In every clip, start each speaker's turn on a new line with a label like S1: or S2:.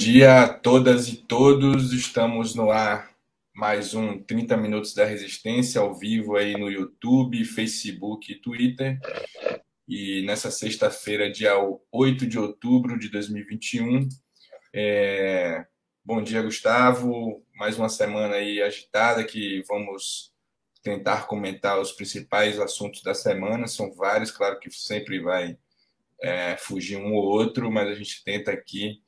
S1: Dia a todas e todos. Estamos no ar mais um 30 minutos da resistência ao vivo aí no YouTube, Facebook e Twitter. E nessa sexta-feira, dia 8 de outubro de 2021. É... Bom dia, Gustavo. Mais uma semana aí agitada que vamos tentar comentar os principais assuntos da semana. São vários, claro que sempre vai é, fugir um ou outro, mas a gente tenta aqui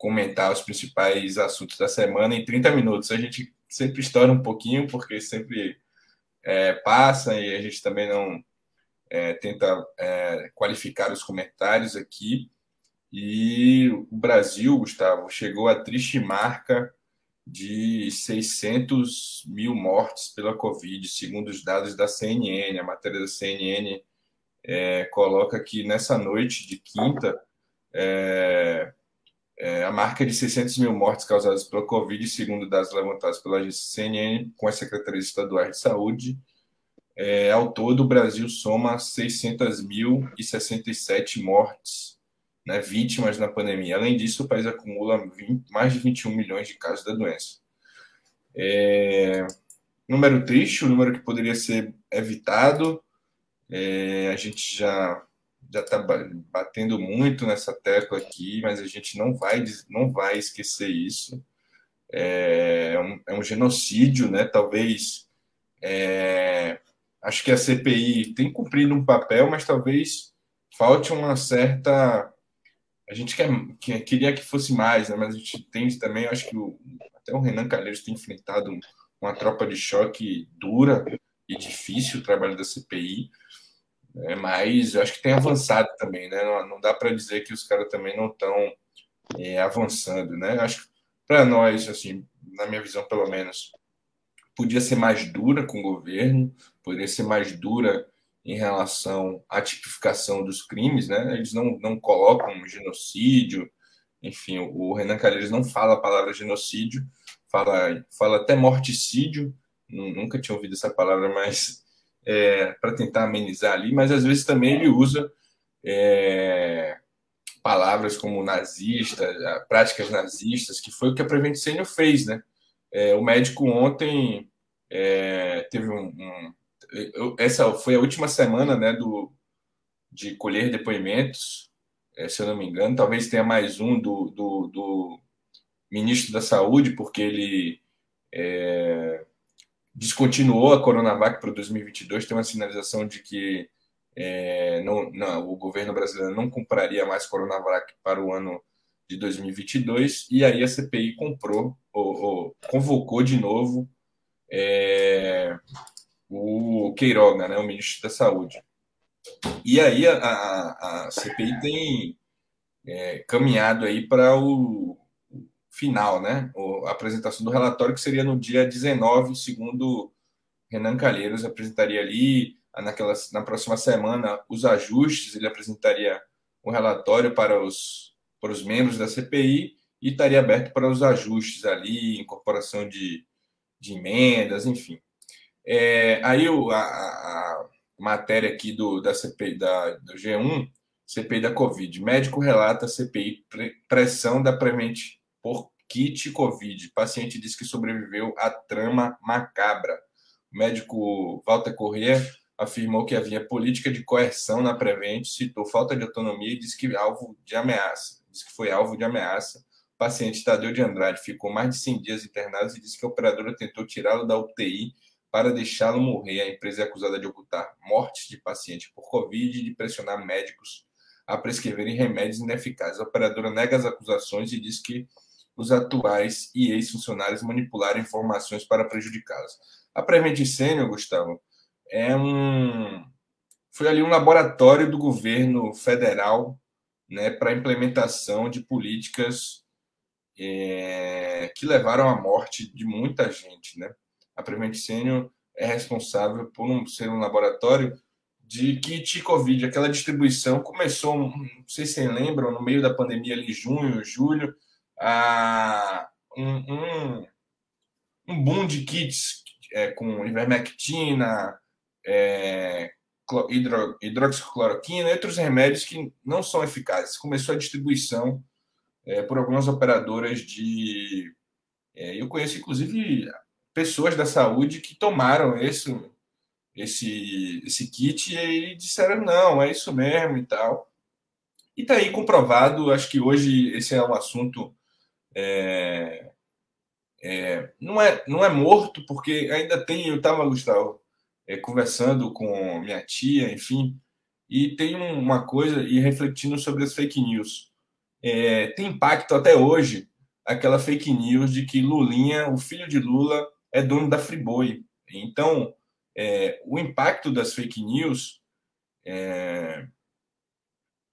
S1: comentar os principais assuntos da semana em 30 minutos. A gente sempre estoura um pouquinho, porque sempre é, passa e a gente também não é, tenta é, qualificar os comentários aqui. E o Brasil, Gustavo, chegou à triste marca de 600 mil mortes pela Covid, segundo os dados da CNN. A matéria da CNN é, coloca que nessa noite de quinta, é, a marca de 600 mil mortes causadas pela Covid, segundo dados levantados pela agência CNN com as secretarias estaduais de saúde. É, ao todo, o Brasil soma 600.067 mortes, né, vítimas na pandemia. Além disso, o país acumula 20, mais de 21 milhões de casos da doença. É, número triste, o um número que poderia ser evitado. É, a gente já já está batendo muito nessa tecla aqui, mas a gente não vai, não vai esquecer isso. É um, é um genocídio, né? Talvez. É, acho que a CPI tem cumprido um papel, mas talvez falte uma certa. A gente quer, quer, queria que fosse mais, né? mas a gente tem também, acho que o, até o Renan Calheiros tem enfrentado uma tropa de choque dura e difícil o trabalho da CPI. É, mas eu acho que tem avançado também, né? Não, não dá para dizer que os caras também não estão é, avançando, né? Acho que para nós, assim, na minha visão pelo menos, podia ser mais dura com o governo, poderia ser mais dura em relação à tipificação dos crimes, né? Eles não, não colocam genocídio, enfim, o Renan Calheiros não fala a palavra genocídio, fala, fala até morticídio, nunca tinha ouvido essa palavra, mas é, para tentar amenizar ali, mas às vezes também ele usa é, palavras como nazista, práticas nazistas, que foi o que a Prevent Senior fez, né? É, o médico ontem é, teve um, um, essa foi a última semana, né, do de colher depoimentos, é, se eu não me engano, talvez tenha mais um do, do, do ministro da Saúde, porque ele é, descontinuou a Coronavac para 2022, tem uma sinalização de que é, não, não, o governo brasileiro não compraria mais Coronavac para o ano de 2022, e aí a CPI comprou, ou, ou convocou de novo é, o Queiroga, né, o ministro da Saúde. E aí a, a, a CPI tem é, caminhado aí para o final, né? A apresentação do relatório, que seria no dia 19, segundo Renan Calheiros, apresentaria ali, naquela, na próxima semana, os ajustes, ele apresentaria um relatório para os, para os membros da CPI e estaria aberto para os ajustes ali, incorporação de, de emendas, enfim. É, aí o, a, a, matéria aqui do, da CPI da, do G1, CPI da Covid. Médico relata CPI pressão da Prevent por kit Covid. paciente diz que sobreviveu à trama macabra. O médico Walter Corrêa afirmou que havia política de coerção na Prevent, citou falta de autonomia e disse que alvo de ameaça. Disse que foi alvo de ameaça. O paciente Tadeu de Andrade ficou mais de 100 dias internado e disse que a operadora tentou tirá-lo da UTI para deixá-lo morrer. A empresa é acusada de ocultar mortes de paciente por Covid e de pressionar médicos a prescreverem remédios ineficazes. A operadora nega as acusações e diz que os atuais e ex-funcionários manipularam informações para prejudicá-los. A Prevent Senior, Gustavo, é um foi ali um laboratório do governo federal né, para implementação de políticas é, que levaram à morte de muita gente. Né? A Prevent Senior é responsável por um, ser um laboratório de kit Covid. Aquela distribuição começou, não sei se vocês lembram, no meio da pandemia, ali, junho, julho, a, um, um, um boom de kits é, com ivermectina, é, hidro, hidroxicloroquina e outros remédios que não são eficazes. Começou a distribuição é, por algumas operadoras de. É, eu conheço, inclusive, pessoas da saúde que tomaram esse, esse, esse kit e disseram: não, é isso mesmo e tal. E está aí comprovado. Acho que hoje esse é um assunto. É, é, não, é, não é morto, porque ainda tem. Eu estava, Gustavo, é, conversando com minha tia, enfim, e tem uma coisa, e refletindo sobre as fake news. É, tem impacto até hoje aquela fake news de que Lulinha, o filho de Lula, é dono da Friboi. Então, é, o impacto das fake news é,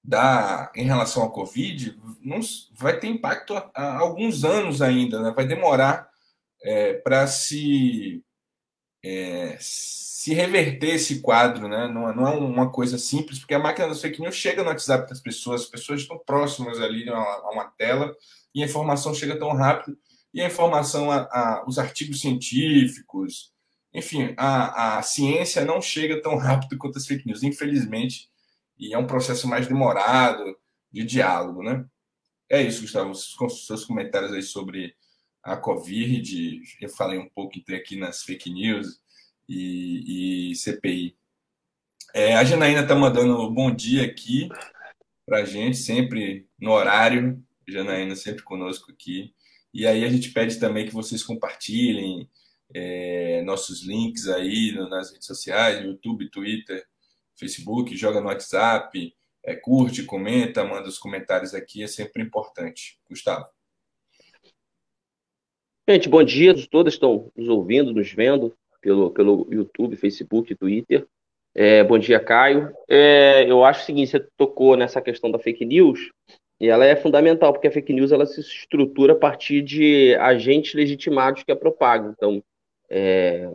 S1: da, em relação ao Covid não, vai ter impacto há, há alguns anos ainda, né? vai demorar é, para se, é, se reverter esse quadro, né? não, não, é uma coisa simples, porque a máquina das fake news chega no WhatsApp das pessoas, as pessoas estão próximas ali a, a uma tela e a informação chega tão rápido e a informação, a, a, os artigos científicos, enfim, a, a ciência não chega tão rápido quanto as fake news, infelizmente, e é um processo mais demorado de diálogo, né? É isso, Gustavo, os seus comentários aí sobre a Covid, eu falei um pouco, entrei aqui nas fake news e, e CPI. É, a Janaína está mandando um bom dia aqui para a gente, sempre no horário, Janaína sempre conosco aqui. E aí a gente pede também que vocês compartilhem é, nossos links aí nas redes sociais, YouTube, Twitter, Facebook, joga no WhatsApp, é, curte, comenta, manda os comentários aqui, é sempre importante. Gustavo.
S2: Gente, bom dia. Todos estão nos ouvindo, nos vendo pelo, pelo YouTube, Facebook, Twitter. É, bom dia, Caio. É, eu acho o seguinte, você tocou nessa questão da fake news, e ela é fundamental, porque a fake news ela se estrutura a partir de agentes legitimados que a propagam. Então, é,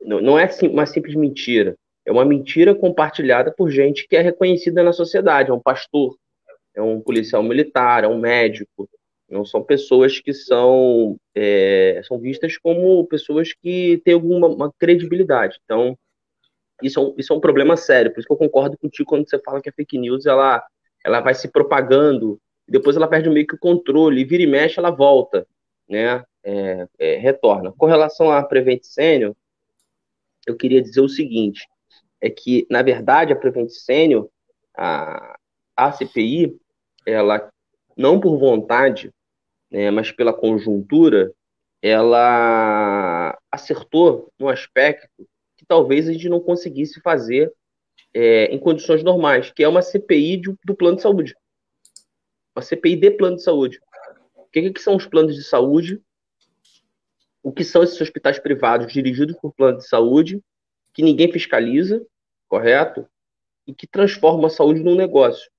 S2: não é uma simples mentira. É uma mentira compartilhada por gente que é reconhecida na sociedade. É um pastor, é um policial militar, é um médico. Não são pessoas que são, é, são vistas como pessoas que têm alguma credibilidade. Então, isso é, um, isso é um problema sério. Por isso que eu concordo contigo quando você fala que a fake news ela, ela vai se propagando, depois ela perde meio que o controle, e vira e mexe, ela volta, né? É, é, retorna. Com relação à Prevent Senior, eu queria dizer o seguinte: é que, na verdade, a Prevent Senior, a, CPI, ela, não por vontade, né, mas pela conjuntura, ela acertou no aspecto que talvez a gente não conseguisse fazer é, em condições normais, que é uma CPI de, do plano de saúde. Uma CPI de plano de saúde. O que, que são os planos de saúde? O que são esses hospitais privados dirigidos por plano de saúde? Que ninguém fiscaliza, correto? E que transforma a saúde num negócio.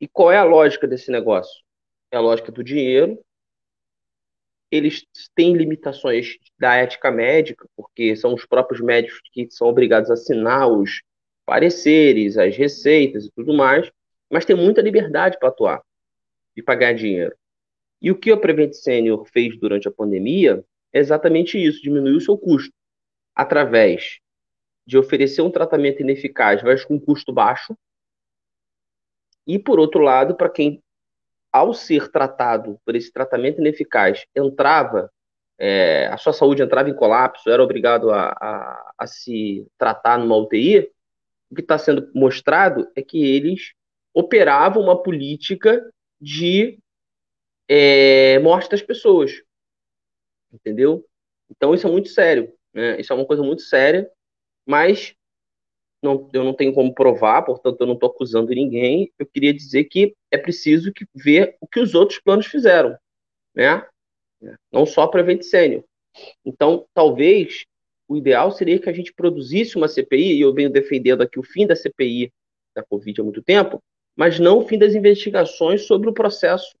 S2: E qual é a lógica desse negócio? É a lógica do dinheiro. Eles têm limitações da ética médica, porque são os próprios médicos que são obrigados a assinar os pareceres, as receitas e tudo mais, mas tem muita liberdade para atuar e pagar dinheiro. E o que a Prevent Senior fez durante a pandemia é exatamente isso, diminuir o seu custo através de oferecer um tratamento ineficaz, mas com custo baixo. E, por outro lado, para quem, ao ser tratado por esse tratamento ineficaz, entrava, é, a sua saúde entrava em colapso, era obrigado a, a, a se tratar numa UTI, o que está sendo mostrado é que eles operavam uma política de é, morte das pessoas. Entendeu? Então, isso é muito sério. Né? Isso é uma coisa muito séria mas não, eu não tenho como provar, portanto eu não estou acusando ninguém. Eu queria dizer que é preciso que ver o que os outros planos fizeram, né? Não só para Senior. Então, talvez o ideal seria que a gente produzisse uma CPI, e eu venho defendendo aqui o fim da CPI da Covid há muito tempo, mas não o fim das investigações sobre o processo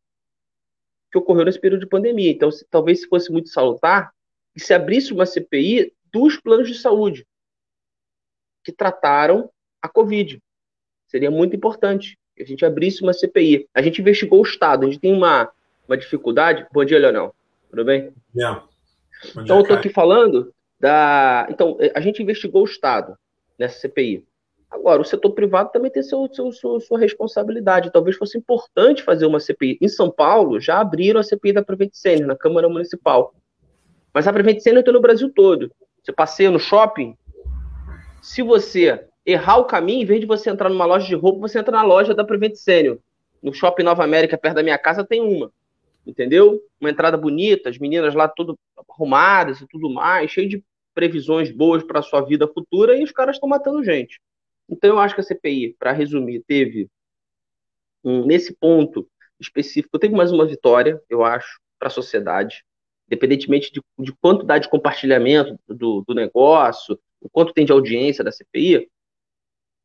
S2: que ocorreu nesse período de pandemia. Então, se, talvez se fosse muito salutar, que se abrisse uma CPI dos planos de saúde, que trataram a Covid. Seria muito importante que a gente abrisse uma CPI. A gente investigou o Estado, a gente tem uma, uma dificuldade. Bom dia, Leonel. Tudo bem?
S1: Yeah.
S2: Dia, então, eu estou aqui falando da. Então, a gente investigou o Estado nessa CPI. Agora, o setor privado também tem seu, seu, sua, sua responsabilidade. Talvez fosse importante fazer uma CPI. Em São Paulo, já abriram a CPI da Prevent Senior, na Câmara Municipal. Mas a Prevent Senior está no Brasil todo. Você passeia no shopping, se você errar o caminho, em vez de você entrar numa loja de roupa, você entra na loja da Prevent Senior. No Shopping Nova América, perto da minha casa, tem uma. Entendeu? Uma entrada bonita, as meninas lá tudo arrumadas e tudo mais, cheio de previsões boas para a sua vida futura, e os caras estão matando gente. Então, eu acho que a CPI, para resumir, teve, um, nesse ponto específico, teve mais uma vitória, eu acho, para a sociedade, independentemente de, de, quanto dá de compartilhamento do, do negócio, o quanto tem de audiência da CPI,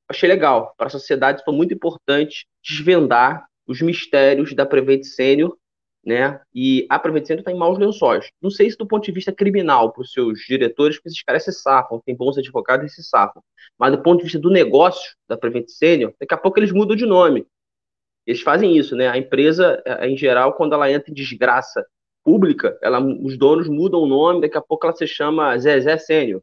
S2: achei legal. Para a sociedade foi muito importante desvendar os mistérios da Prevent Senior, né? E a Prevent Senior está em maus lençóis. Não sei se do ponto de vista criminal para os seus diretores, porque esses caras se safam, tem bons advogados e se safam. Mas do ponto de vista do negócio da Prevent Senior, daqui a pouco eles mudam de nome. Eles fazem isso, né? A empresa, eh, em geral, quando ela entra em desgraça pública, ela, os donos mudam o nome, daqui a pouco ela se chama Zezé Sênior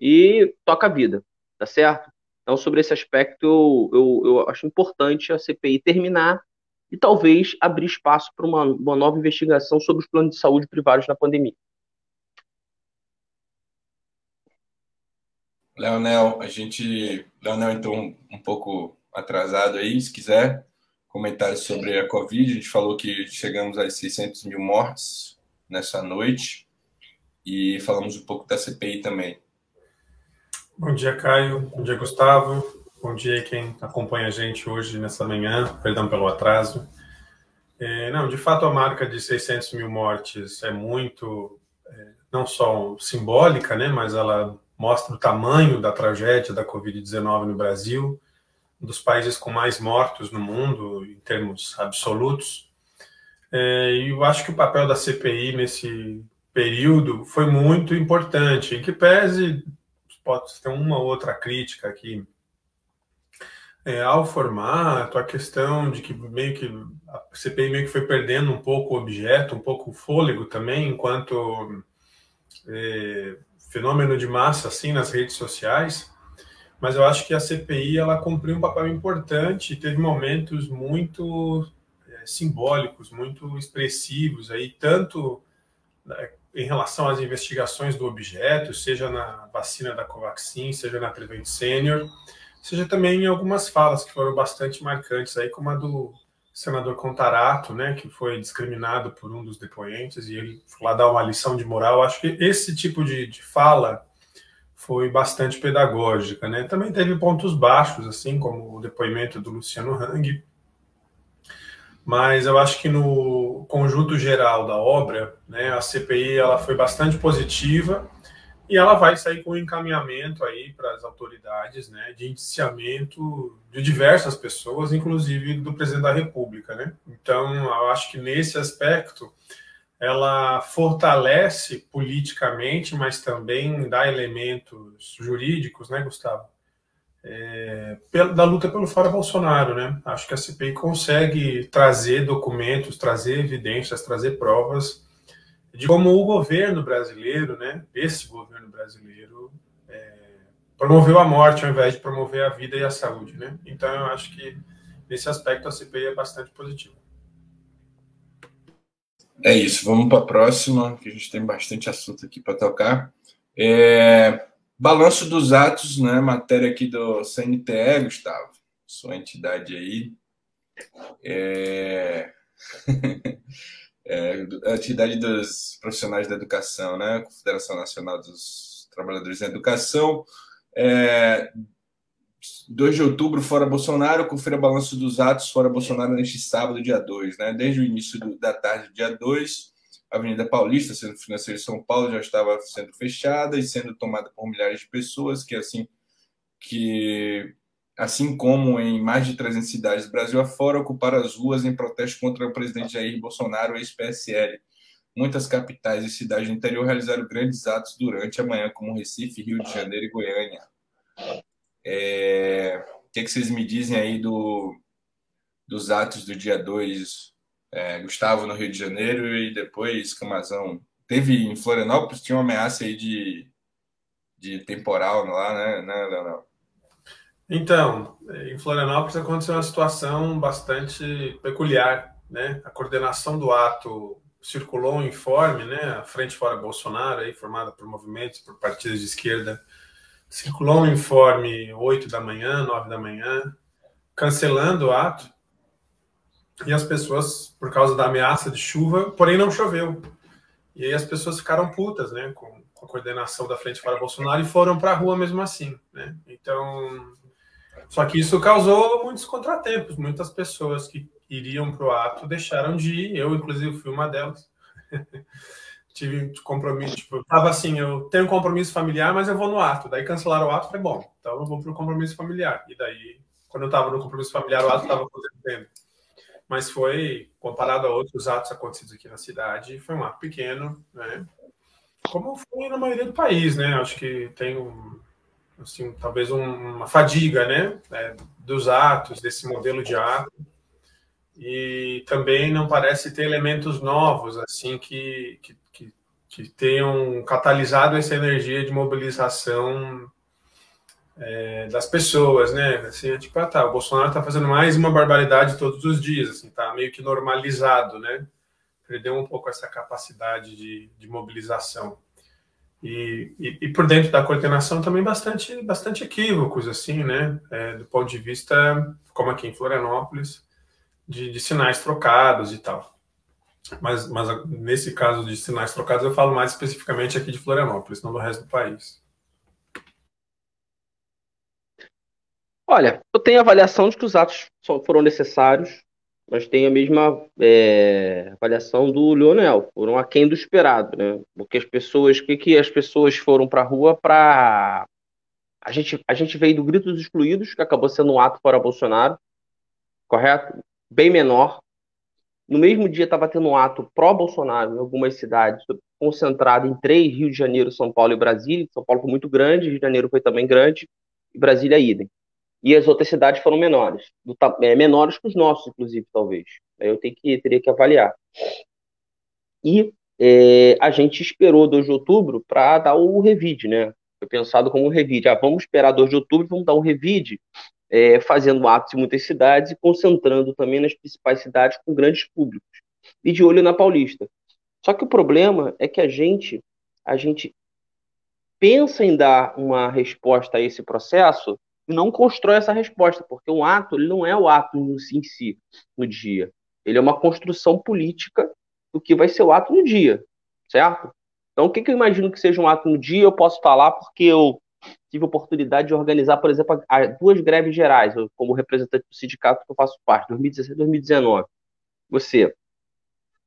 S2: e toca a vida, tá certo? Então, sobre esse aspecto, eu, eu, eu acho importante a CPI terminar e talvez abrir espaço para uma, uma nova investigação sobre os planos de saúde privados na pandemia.
S1: Leonel, a gente. Leonel, então, um pouco atrasado aí, se quiser comentários sobre a Covid. A gente falou que chegamos a 600 mil mortes nessa noite e falamos um pouco da CPI também.
S3: Bom dia, Caio. Bom dia, Gustavo. Bom dia quem acompanha a gente hoje nessa manhã. Perdão pelo atraso. É, não, de fato, a marca de 600 mil mortes é muito, é, não só simbólica, né, mas ela mostra o tamanho da tragédia da Covid-19 no Brasil, um dos países com mais mortos no mundo, em termos absolutos. É, e eu acho que o papel da CPI nesse período foi muito importante, em que pese pode ter uma outra crítica aqui é, ao formato, a questão de que meio que a CPI meio que foi perdendo um pouco o objeto, um pouco o fôlego também, enquanto é, fenômeno de massa assim nas redes sociais. Mas eu acho que a CPI ela cumpriu um papel importante, teve momentos muito é, simbólicos, muito expressivos aí, tanto né, em relação às investigações do objeto, seja na vacina da Covaxin, seja na Prevent Senior, seja também em algumas falas que foram bastante marcantes, aí, como a do senador Contarato, né, que foi discriminado por um dos depoentes, e ele foi lá dar uma lição de moral. Acho que esse tipo de, de fala foi bastante pedagógica. Né? Também teve pontos baixos, assim como o depoimento do Luciano Hang, mas eu acho que no conjunto geral da obra, né, a CPI ela foi bastante positiva e ela vai sair com um encaminhamento aí para as autoridades, né, de indiciamento de diversas pessoas, inclusive do presidente da República, né. Então, eu acho que nesse aspecto ela fortalece politicamente, mas também dá elementos jurídicos, né, Gustavo, é, da luta pelo fora Bolsonaro, né? Acho que a CPI consegue trazer documentos, trazer evidências, trazer provas de como o governo brasileiro, né? Esse governo brasileiro é, promoveu a morte ao invés de promover a vida e a saúde, né? Então eu acho que nesse aspecto a CPI é bastante positiva.
S1: É isso, vamos para a próxima, que a gente tem bastante assunto aqui para tocar. É, Balanço dos atos, né? Matéria aqui do CNTE, Gustavo, sua entidade aí. É... é, a entidade dos profissionais da educação, né? Confederação Nacional dos Trabalhadores da Educação. É... 2 de outubro, fora Bolsonaro, confira balanço dos atos fora Bolsonaro neste sábado, dia 2, né? Desde o início do, da tarde, dia 2, a Avenida Paulista, Centro Financeiro de São Paulo, já estava sendo fechada e sendo tomada por milhares de pessoas, que assim que assim como em mais de 300 cidades do Brasil afora, ocuparam as ruas em protesto contra o presidente Jair Bolsonaro, ex-PSL. Muitas capitais e cidades do interior realizaram grandes atos durante a manhã, como Recife, Rio de Janeiro e Goiânia. É... O que, é que vocês me dizem aí do, dos atos do dia 2 é, Gustavo no Rio de Janeiro e depois Camazão. Teve em Florianópolis, tinha uma ameaça aí de, de temporal lá, né, né Leonel?
S3: Então, em Florianópolis aconteceu uma situação bastante peculiar, né? A coordenação do ato circulou um informe, né? A Frente Fora Bolsonaro, aí, formada por movimentos, por partidos de esquerda, circulou um informe 8 da manhã, 9 da manhã, cancelando o ato. E as pessoas, por causa da ameaça de chuva, porém não choveu. E aí as pessoas ficaram putas, né? Com, a coordenação da Frente Fora Bolsonaro e foram para a rua mesmo assim, né? Então só que isso causou muitos contratempos. Muitas pessoas que iriam para o ato deixaram de ir. Eu, inclusive, fui uma delas. Tive compromisso. Tipo, tava assim: eu tenho um compromisso familiar, mas eu vou no ato. Daí cancelaram o ato. Falei, bom, então eu vou para o compromisso familiar. E daí, quando eu estava no compromisso familiar, o ato estava acontecendo. Mas foi, comparado a outros atos acontecidos aqui na cidade, foi um ato pequeno, né? Como foi na maioria do país, né? Acho que tem um assim, talvez um, uma fadiga, né, é, dos atos, desse modelo de ato, e também não parece ter elementos novos, assim, que, que, que, que tenham catalisado essa energia de mobilização é, das pessoas, né, assim, é tipo, ah, tá, o Bolsonaro está fazendo mais uma barbaridade todos os dias, assim, tá meio que normalizado, né, perdeu um pouco essa capacidade de, de mobilização. E, e, e, por dentro da coordenação também bastante, bastante equívocos, assim, né? É, do ponto de vista, como aqui em Florianópolis, de, de, sinais trocados e tal. Mas, mas nesse caso de sinais trocados, eu falo mais especificamente aqui de Florianópolis, não do resto do país.
S2: Olha, eu tenho a avaliação de que os atos foram necessários, mas tem a mesma é, avaliação do Leonel, foram aquém do esperado, né? Porque as pessoas, que, que as pessoas foram para a rua para. A gente, a gente veio do Grito dos Excluídos, que acabou sendo um ato para Bolsonaro, correto? Bem menor. No mesmo dia estava tendo um ato pró-Bolsonaro em algumas cidades, concentrado em três: Rio de Janeiro, São Paulo e Brasília. São Paulo foi muito grande, Rio de Janeiro foi também grande, e Brasília idem e as outras cidades foram menores, do, é, menores que os nossos, inclusive, talvez. Eu tenho que, teria que avaliar. E é, a gente esperou 2 de outubro para dar o revide, né? Foi pensado como um revide. Ah, vamos esperar 2 de outubro, vamos dar um revide, é, fazendo atos em muitas cidades e concentrando também nas principais cidades com grandes públicos. E de olho na Paulista. Só que o problema é que a gente, a gente pensa em dar uma resposta a esse processo não constrói essa resposta, porque um ato ele não é o ato em si, no dia. Ele é uma construção política do que vai ser o ato no dia, certo? Então, o que, que eu imagino que seja um ato no dia, eu posso falar porque eu tive oportunidade de organizar, por exemplo, duas greves gerais, como representante do sindicato que eu faço parte, 2016 e 2019. Você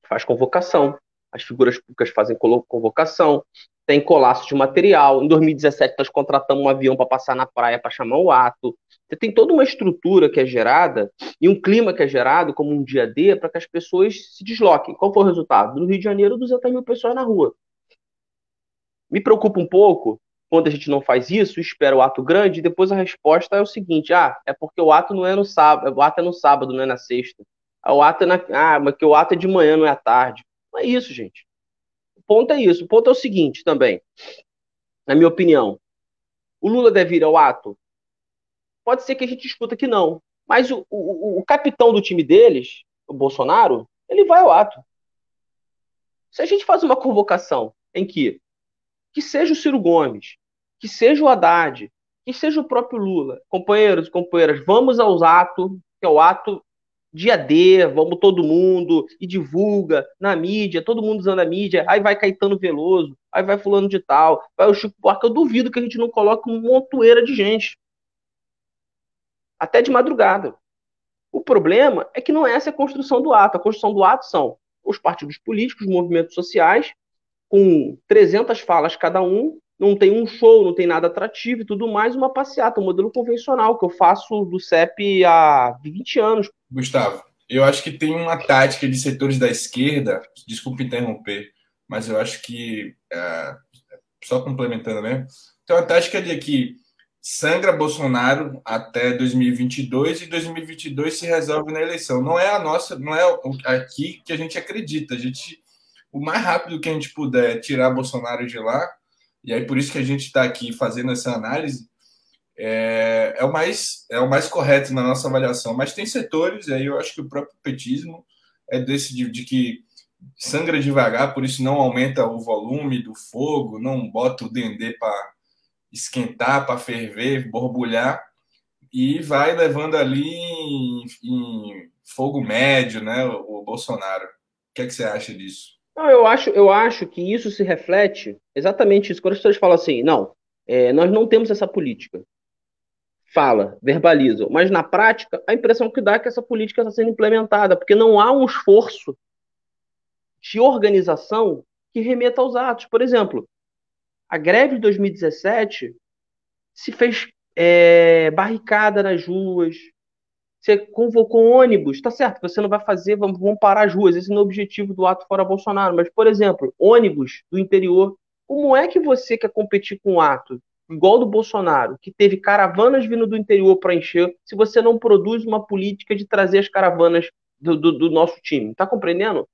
S2: faz convocação, as figuras públicas fazem convocação, tem colapso de material. Em 2017, nós contratamos um avião para passar na praia para chamar o ato. Você tem toda uma estrutura que é gerada e um clima que é gerado, como um dia D, para que as pessoas se desloquem. Qual foi o resultado? No Rio de Janeiro, 200 mil pessoas na rua. Me preocupa um pouco quando a gente não faz isso, espera o ato grande, e depois a resposta é o seguinte: ah, é porque o ato não é no sábado, o ato é no sábado, não é na sexta. Ah, o ato é na, ah, mas que o ato é de manhã, não é à tarde. Não é isso, gente ponto é isso. O ponto é o seguinte também, na minha opinião. O Lula deve ir ao ato? Pode ser que a gente escuta que não. Mas o, o, o capitão do time deles, o Bolsonaro, ele vai ao ato. Se a gente faz uma convocação em que que seja o Ciro Gomes, que seja o Haddad, que seja o próprio Lula, companheiros e companheiras, vamos aos atos, que é o ato dia D, vamos todo mundo, e divulga na mídia, todo mundo usando a mídia, aí vai Caetano Veloso, aí vai fulano de tal, vai o Chico Buarque, eu duvido que a gente não coloque uma montoeira de gente. Até de madrugada. O problema é que não é essa a construção do ato. A construção do ato são os partidos políticos, os movimentos sociais, com 300 falas cada um, não tem um show, não tem nada atrativo e tudo mais, uma passeata, um modelo convencional que eu faço do CEP há 20 anos.
S1: Gustavo, eu acho que tem uma tática de setores da esquerda, desculpe interromper, mas eu acho que, é, só complementando mesmo, tem uma tática de que sangra Bolsonaro até 2022 e 2022 se resolve na eleição. Não é a nossa, não é aqui que a gente acredita. A gente, o mais rápido que a gente puder tirar Bolsonaro de lá, e aí por isso que a gente está aqui fazendo essa análise, é, é, o mais, é o mais correto na nossa avaliação. Mas tem setores, e aí eu acho que o próprio petismo é desse de, de que sangra devagar, por isso não aumenta o volume do fogo, não bota o dendê para esquentar, para ferver, borbulhar, e vai levando ali em, em fogo médio, né, o, o Bolsonaro. O que, é que você acha disso?
S2: Não, eu acho, eu acho que isso se reflete exatamente isso. Quando as pessoas falam assim, não, é, nós não temos essa política. Fala, verbalizam. Mas na prática, a impressão que dá é que essa política está sendo implementada, porque não há um esforço de organização que remeta aos atos. Por exemplo, a greve de 2017 se fez é, barricada nas ruas, você convocou ônibus, tá certo, você não vai fazer, vamos, vamos parar as ruas, esse não é o objetivo do ato fora Bolsonaro, mas, por exemplo, ônibus do interior, como é que você quer competir com um ato igual do Bolsonaro, que teve caravanas vindo do interior para encher, se você não produz uma política de trazer as caravanas do, do, do nosso time? Tá compreendendo?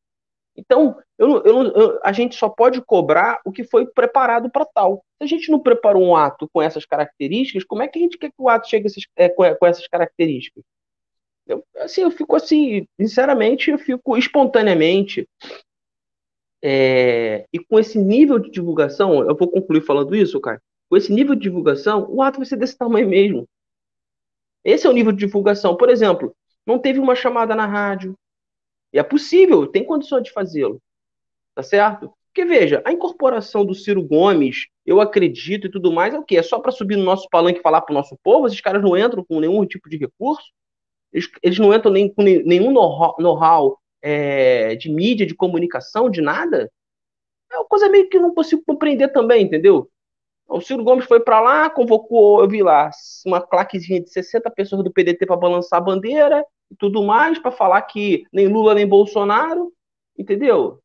S2: Então, eu, eu, eu, a gente só pode cobrar o que foi preparado para tal. Se a gente não preparou um ato com essas características, como é que a gente quer que o ato chegue esses, é, com, com, essas características? Eu, assim, eu fico assim, sinceramente, eu fico espontaneamente é, e com esse nível de divulgação, eu vou concluir falando isso, cara. Com esse nível de divulgação, o ato vai ser desse tamanho mesmo. Esse é o nível de divulgação. Por exemplo, não teve uma chamada na rádio, e é possível, tem condições de fazê-lo. Tá certo? Porque veja, a incorporação do Ciro Gomes, eu acredito e tudo mais, é o quê? É só para subir no nosso palanque e falar para o nosso povo? Esses caras não entram com nenhum tipo de recurso? Eles, eles não entram nem com nenhum know-how é, de mídia, de comunicação, de nada? É uma coisa meio que eu não consigo compreender também, entendeu? O Ciro Gomes foi para lá, convocou, eu vi lá, uma claquezinha de 60 pessoas do PDT para balançar a bandeira, e tudo mais, para falar que nem Lula nem Bolsonaro, entendeu?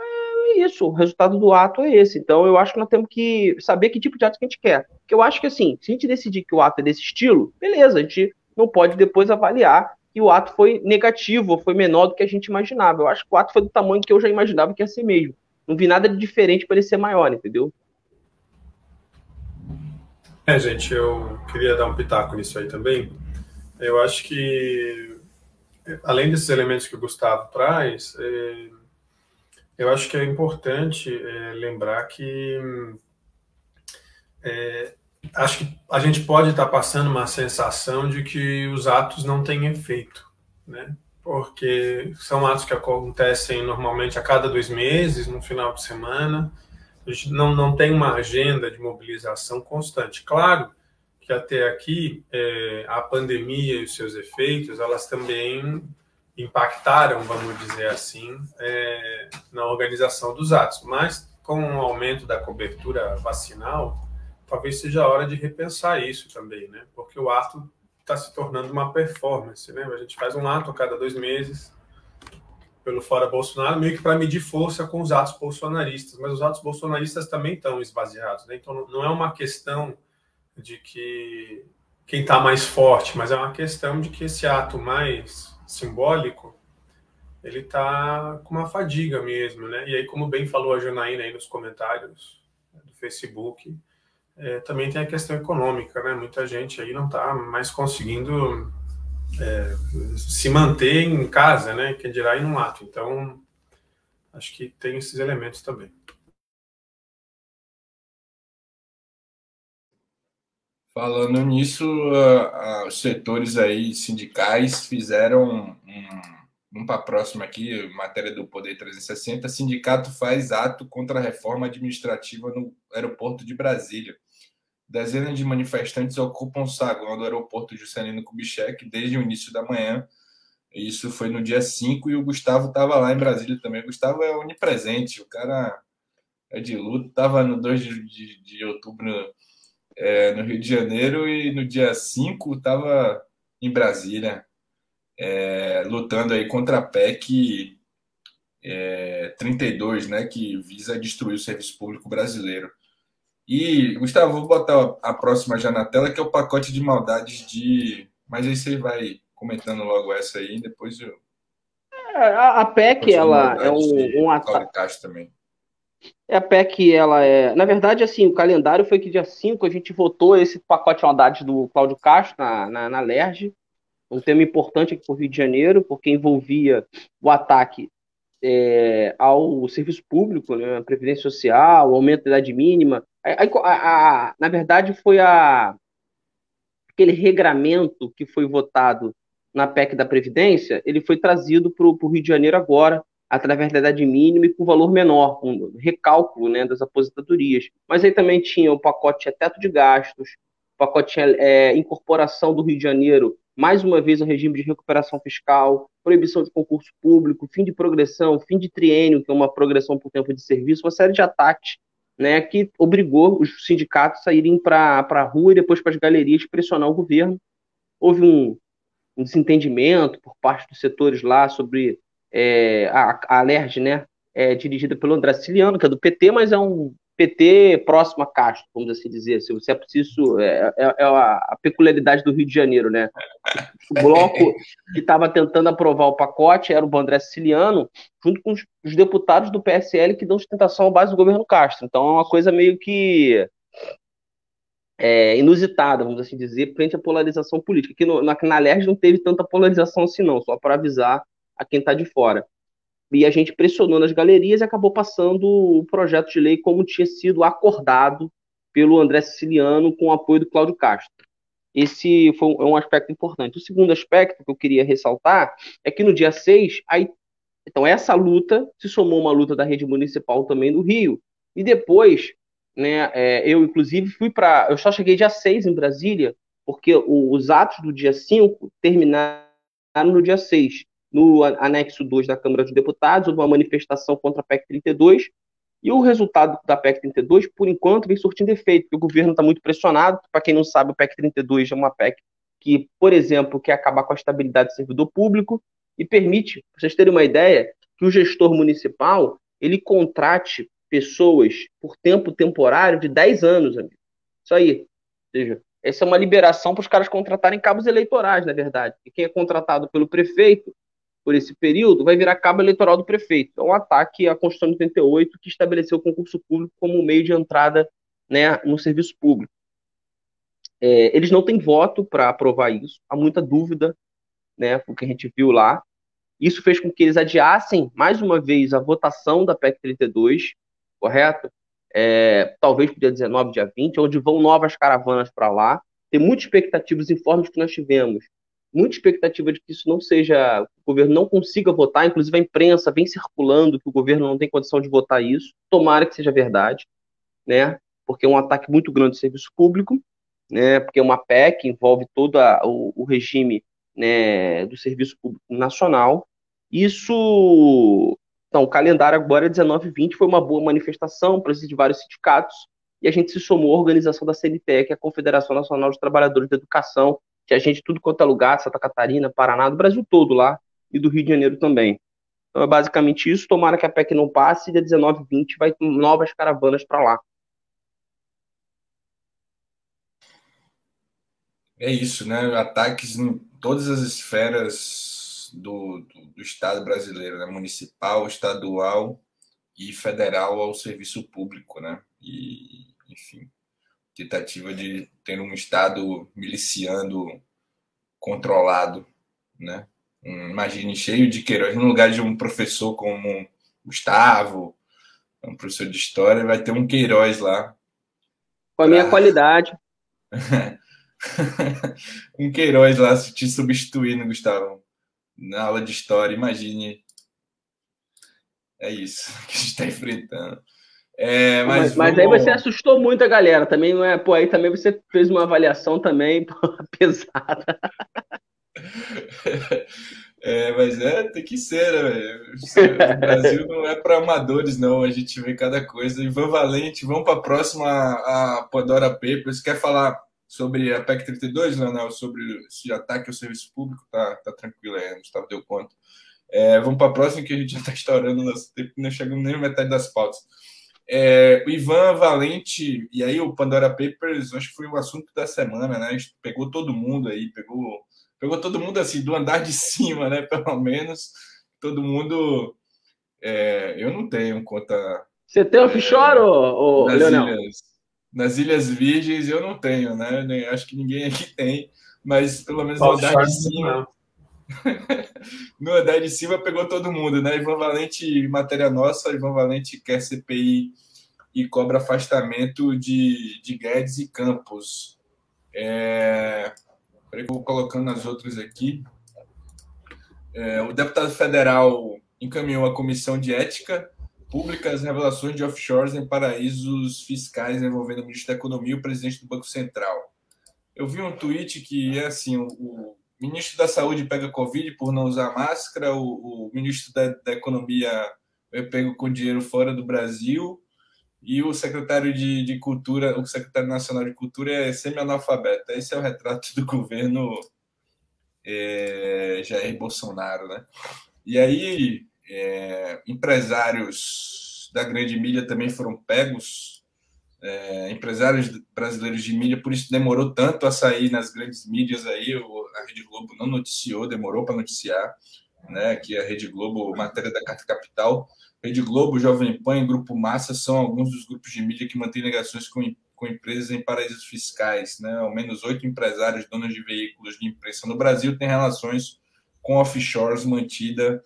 S2: É isso, o resultado do ato é esse. Então eu acho que nós temos que saber que tipo de ato que a gente quer. Porque eu acho que assim, se a gente decidir que o ato é desse estilo, beleza, a gente não pode depois avaliar que o ato foi negativo, foi menor do que a gente imaginava. Eu acho que o ato foi do tamanho que eu já imaginava que ia ser mesmo. Não vi nada de diferente para ele ser maior, entendeu?
S3: É, gente, eu queria dar um pitaco nisso aí também. Eu acho que além desses elementos que o Gustavo traz, é, eu acho que é importante é, lembrar que é, acho que a gente pode estar passando uma sensação de que os atos não têm efeito, né? Porque são atos que acontecem normalmente a cada dois meses, no final de semana. A gente não, não tem uma agenda de mobilização constante. Claro que até aqui é, a pandemia e os seus efeitos, elas também impactaram, vamos dizer assim, é, na organização dos atos. Mas com o aumento da cobertura vacinal, talvez seja a hora de repensar isso também, né? Porque o ato está se tornando uma performance, né? A gente faz um ato a cada dois meses pelo fora Bolsonaro, meio que para medir força com os atos bolsonaristas, mas os atos bolsonaristas também estão esvaziados, né? Então não é uma questão de que quem está mais forte, mas é uma questão de que esse ato mais simbólico ele está com uma fadiga mesmo, né? E aí, como bem falou a Janaína aí nos comentários do Facebook, é, também tem a questão econômica, né? Muita gente aí não está mais conseguindo é, se manter em casa, né? Quem dirá ir num ato. Então, acho que tem esses elementos também.
S1: Falando nisso, uh, uh, os setores aí sindicais fizeram um, um para a próxima aqui, matéria do Poder 360, sindicato faz ato contra a reforma administrativa no aeroporto de Brasília. Dezenas de manifestantes ocupam o saguão do aeroporto Juscelino Kubitschek desde o início da manhã. Isso foi no dia 5 e o Gustavo estava lá em Brasília também. O Gustavo é onipresente, o cara é de luto, estava no 2 de, de, de outubro é, no Rio de Janeiro e no dia 5 estava em Brasília, é, lutando aí contra a PEC é, 32, né, que visa destruir o serviço público brasileiro. E, Gustavo, vou botar a próxima já na tela, que é o pacote de maldades de. Mas aí você vai comentando logo essa aí, depois eu.
S2: É, a, a PEC, ela é um, um ataque.
S1: também.
S2: É a PEC, ela é. Na verdade, assim, o calendário foi que dia 5 a gente votou esse pacote de maldade do Cláudio Castro na, na, na LERJ, um tema importante aqui para o Rio de Janeiro, porque envolvia o ataque é, ao serviço público, né, a Previdência Social, o aumento da idade mínima. A, a, a, na verdade, foi a, aquele regramento que foi votado na PEC da Previdência, ele foi trazido para o Rio de Janeiro agora, através da idade mínima e com valor menor, com recálculo né, das aposentadorias. Mas aí também tinha o pacote teto de gastos, o pacote é, incorporação do Rio de Janeiro mais uma vez o regime de recuperação fiscal, proibição de concurso público, fim de progressão, fim de triênio, que é uma progressão por tempo de serviço, uma série de ataques né, que obrigou os sindicatos a irem para a rua e depois para as galerias pressionar o governo. Houve um, um desentendimento por parte dos setores lá sobre é, a, a LERJ, né, é dirigida pelo André Ciliano, que é do PT, mas é um PT próximo a Castro, vamos assim dizer. Se você é preciso, é, é, é a peculiaridade do Rio de Janeiro, né? O bloco que estava tentando aprovar o pacote era o André Siciliano, junto com os, os, deputados do PSL que dão sustentação à base do governo Castro. Então é uma coisa meio que é, inusitada, vamos assim dizer, frente à polarização política. Aqui no, na, na LERJ não teve tanta polarização assim, não, só para avisar a quem está de fora. E a gente pressionou nas galerias e acabou passando o projeto de lei como tinha sido acordado pelo André Siciliano com o apoio do Cláudio Castro. Esse foi um, é aspecto importante. O segundo aspecto que eu queria ressaltar é que no dia 6, aí, então essa luta se somou uma luta da rede municipal também do Rio. E depois, né, é, eu inclusive fui para. Eu só cheguei dia 6 em Brasília, porque os atos do dia 5 terminaram no dia 6 no anexo 2 da Câmara dos Deputados, houve uma manifestação contra a PEC 32, e o resultado da PEC 32, por enquanto, vem surtindo efeito, porque o governo está muito pressionado. Para quem não sabe, a PEC 32 é uma PEC que, por exemplo, quer acabar com a estabilidade do servidor público e permite, para vocês terem uma ideia, que o gestor municipal ele contrate pessoas por tempo temporário de 10 anos, amigo. Isso aí. Ou seja, essa é uma liberação para os caras contratarem cabos eleitorais, na verdade. E quem é contratado pelo prefeito por esse período, vai virar cabo eleitoral do prefeito. É um ataque à Constituição de 88, que estabeleceu o concurso público como meio de entrada né, no serviço público. É, eles não têm voto para aprovar isso, há muita dúvida, né, o que a gente viu lá. Isso fez com que eles adiassem mais uma vez a votação da PEC 32, correto? É, talvez para dia 19, dia 20, onde vão novas caravanas para lá. Tem muitas expectativas, informes que nós tivemos muita expectativa de que isso não seja, o governo não consiga votar, inclusive a imprensa vem circulando que o governo não tem condição de votar isso. Tomara que seja verdade, né? Porque é um ataque muito grande ao serviço público, né? Porque é uma PEC envolve todo a, o, o, regime né, do serviço público nacional. Isso, então, o calendário agora é 19 e 20, foi uma boa manifestação, precisa de vários sindicatos, e a gente se somou à organização da CNTE, que é a Confederação Nacional dos Trabalhadores da Educação, tinha gente tudo quanto é lugar, Santa Catarina, Paraná, do Brasil todo lá, e do Rio de Janeiro também. Então é basicamente isso. Tomara que a PEC não passe, e dia 19 e 20 vai novas caravanas para lá.
S1: É isso, né? Ataques em todas as esferas do, do, do Estado brasileiro, né? municipal, estadual e federal ao serviço público, né? E, enfim, tentativa de ter um Estado miliciando controlado, né? Imagine cheio de Queiroz, no lugar de um professor como Gustavo, um professor de história, vai ter um Queiroz lá.
S2: Com a pra... minha qualidade.
S1: um Queiroz lá te substituindo, Gustavo, na aula de história. Imagine. É isso que a gente está enfrentando.
S2: É, mas, mas, mas aí você assustou muito a galera também, não é? Pô, aí também você fez uma avaliação também pô, pesada.
S1: É, mas é, tem que ser, né, velho? O Brasil não é para amadores, não. A gente vê cada coisa. Ivan Valente, vamos para a próxima, a Pandora Papers. Quer falar sobre a PEC 32, Leonel? Sobre esse ataque ao serviço público? Tá, tá tranquilo aí, Gustavo deu conta. É, vamos para a próxima, que a gente já está estourando nosso tempo, não chegamos nem na metade das pautas. É, o Ivan Valente, e aí o Pandora Papers, acho que foi o assunto da semana, né? A gente pegou todo mundo aí, pegou, pegou todo mundo assim, do andar de cima, né? Pelo menos, todo mundo. É, eu não tenho conta
S2: Você tem offshore, ô, ô, nas Leonel?
S1: Ilhas, nas Ilhas Virgens eu não tenho, né? Acho que ninguém aqui tem, mas pelo menos no andar de cima. no andar de cima pegou todo mundo, né? Ivan Valente, matéria nossa, Ivan Valente quer CPI e cobra afastamento de, de Guedes e Campos. É... Peraí que eu vou colocando as outras aqui. É, o deputado federal encaminhou à Comissão de Ética Pública as revelações de offshores em paraísos fiscais envolvendo o ministro da Economia e o presidente do Banco Central. Eu vi um tweet que é assim: o ministro da Saúde pega Covid por não usar máscara, o, o ministro da, da Economia é pego com dinheiro fora do Brasil e o secretário de, de Cultura, o secretário nacional de Cultura é semi-analfabeto. Esse é o retrato do governo é, Jair Bolsonaro, né? E aí, é, empresários da grande mídia também foram pegos, é, empresários brasileiros de mídia, por isso demorou tanto a sair nas grandes mídias aí, a Rede Globo não noticiou, demorou para noticiar, né, que a Rede Globo, matéria da Carta Capital, Rede Globo, Jovem Pan e Grupo Massa são alguns dos grupos de mídia que mantêm negações com com empresas em paraísos fiscais. Né? Ao menos oito empresários donos de veículos de imprensa no Brasil têm relações com offshores mantida,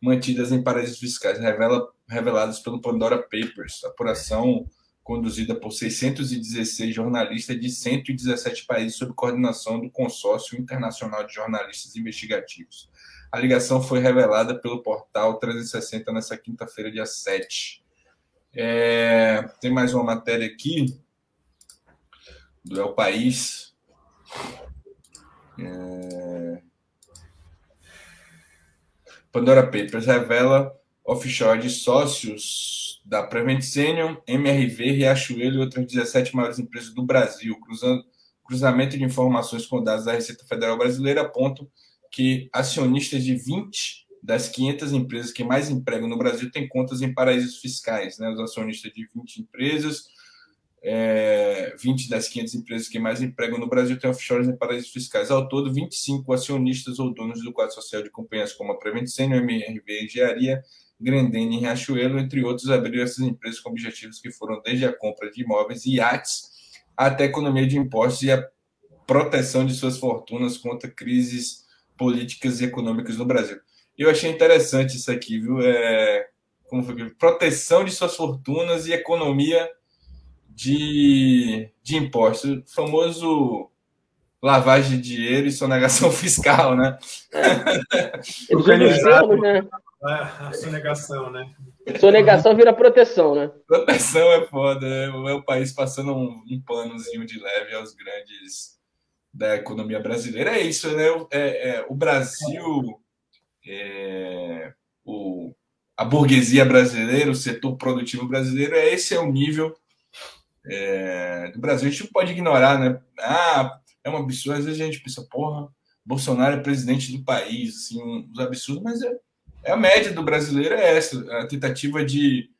S1: mantidas em paraísos fiscais, revela, reveladas pelo Pandora Papers, apuração conduzida por 616 jornalistas de 117 países sob coordenação do Consórcio Internacional de Jornalistas Investigativos. A ligação foi revelada pelo portal 360 nessa quinta-feira, dia 7. É, tem mais uma matéria aqui do El País. É... Pandora Papers revela offshore de sócios da Prevent Senior, MRV, Riachuelo e outras 17 maiores empresas do Brasil. Cruzando, cruzamento de informações com dados da Receita Federal Brasileira apontam que acionistas de 20 das 500 empresas que mais empregam no Brasil têm contas em paraísos fiscais. Né? Os acionistas de 20 empresas é, 20 das 500 empresas que mais empregam no Brasil têm offshores em paraísos fiscais. Ao todo, 25 acionistas ou donos do quadro social de companhias como a Prevent Senior, MRV Engenharia, Grendene e Riachuelo, entre outros, abriram essas empresas com objetivos que foram desde a compra de imóveis e iates até a economia de impostos e a proteção de suas fortunas contra crises políticas e econômicas no Brasil. Eu achei interessante isso aqui, viu? É, como foi? Proteção de suas fortunas e economia de, de impostos, o famoso lavagem de dinheiro e sonegação fiscal, né?
S2: É. Eles né?
S3: É, a sonegação, né?
S2: Sonegação vira proteção, né?
S1: Proteção é foda, né? é o país passando um, um panozinho de leve aos grandes da economia brasileira. É isso, né? É, é o Brasil, é, o, a burguesia brasileira, o setor produtivo brasileiro, é esse é o nível é, do Brasil. A gente não pode ignorar, né? Ah, é um absurdo. Às vezes a gente pensa, porra, Bolsonaro é presidente do país, assim, uns absurdos, mas é, é a média do brasileiro é essa, a tentativa de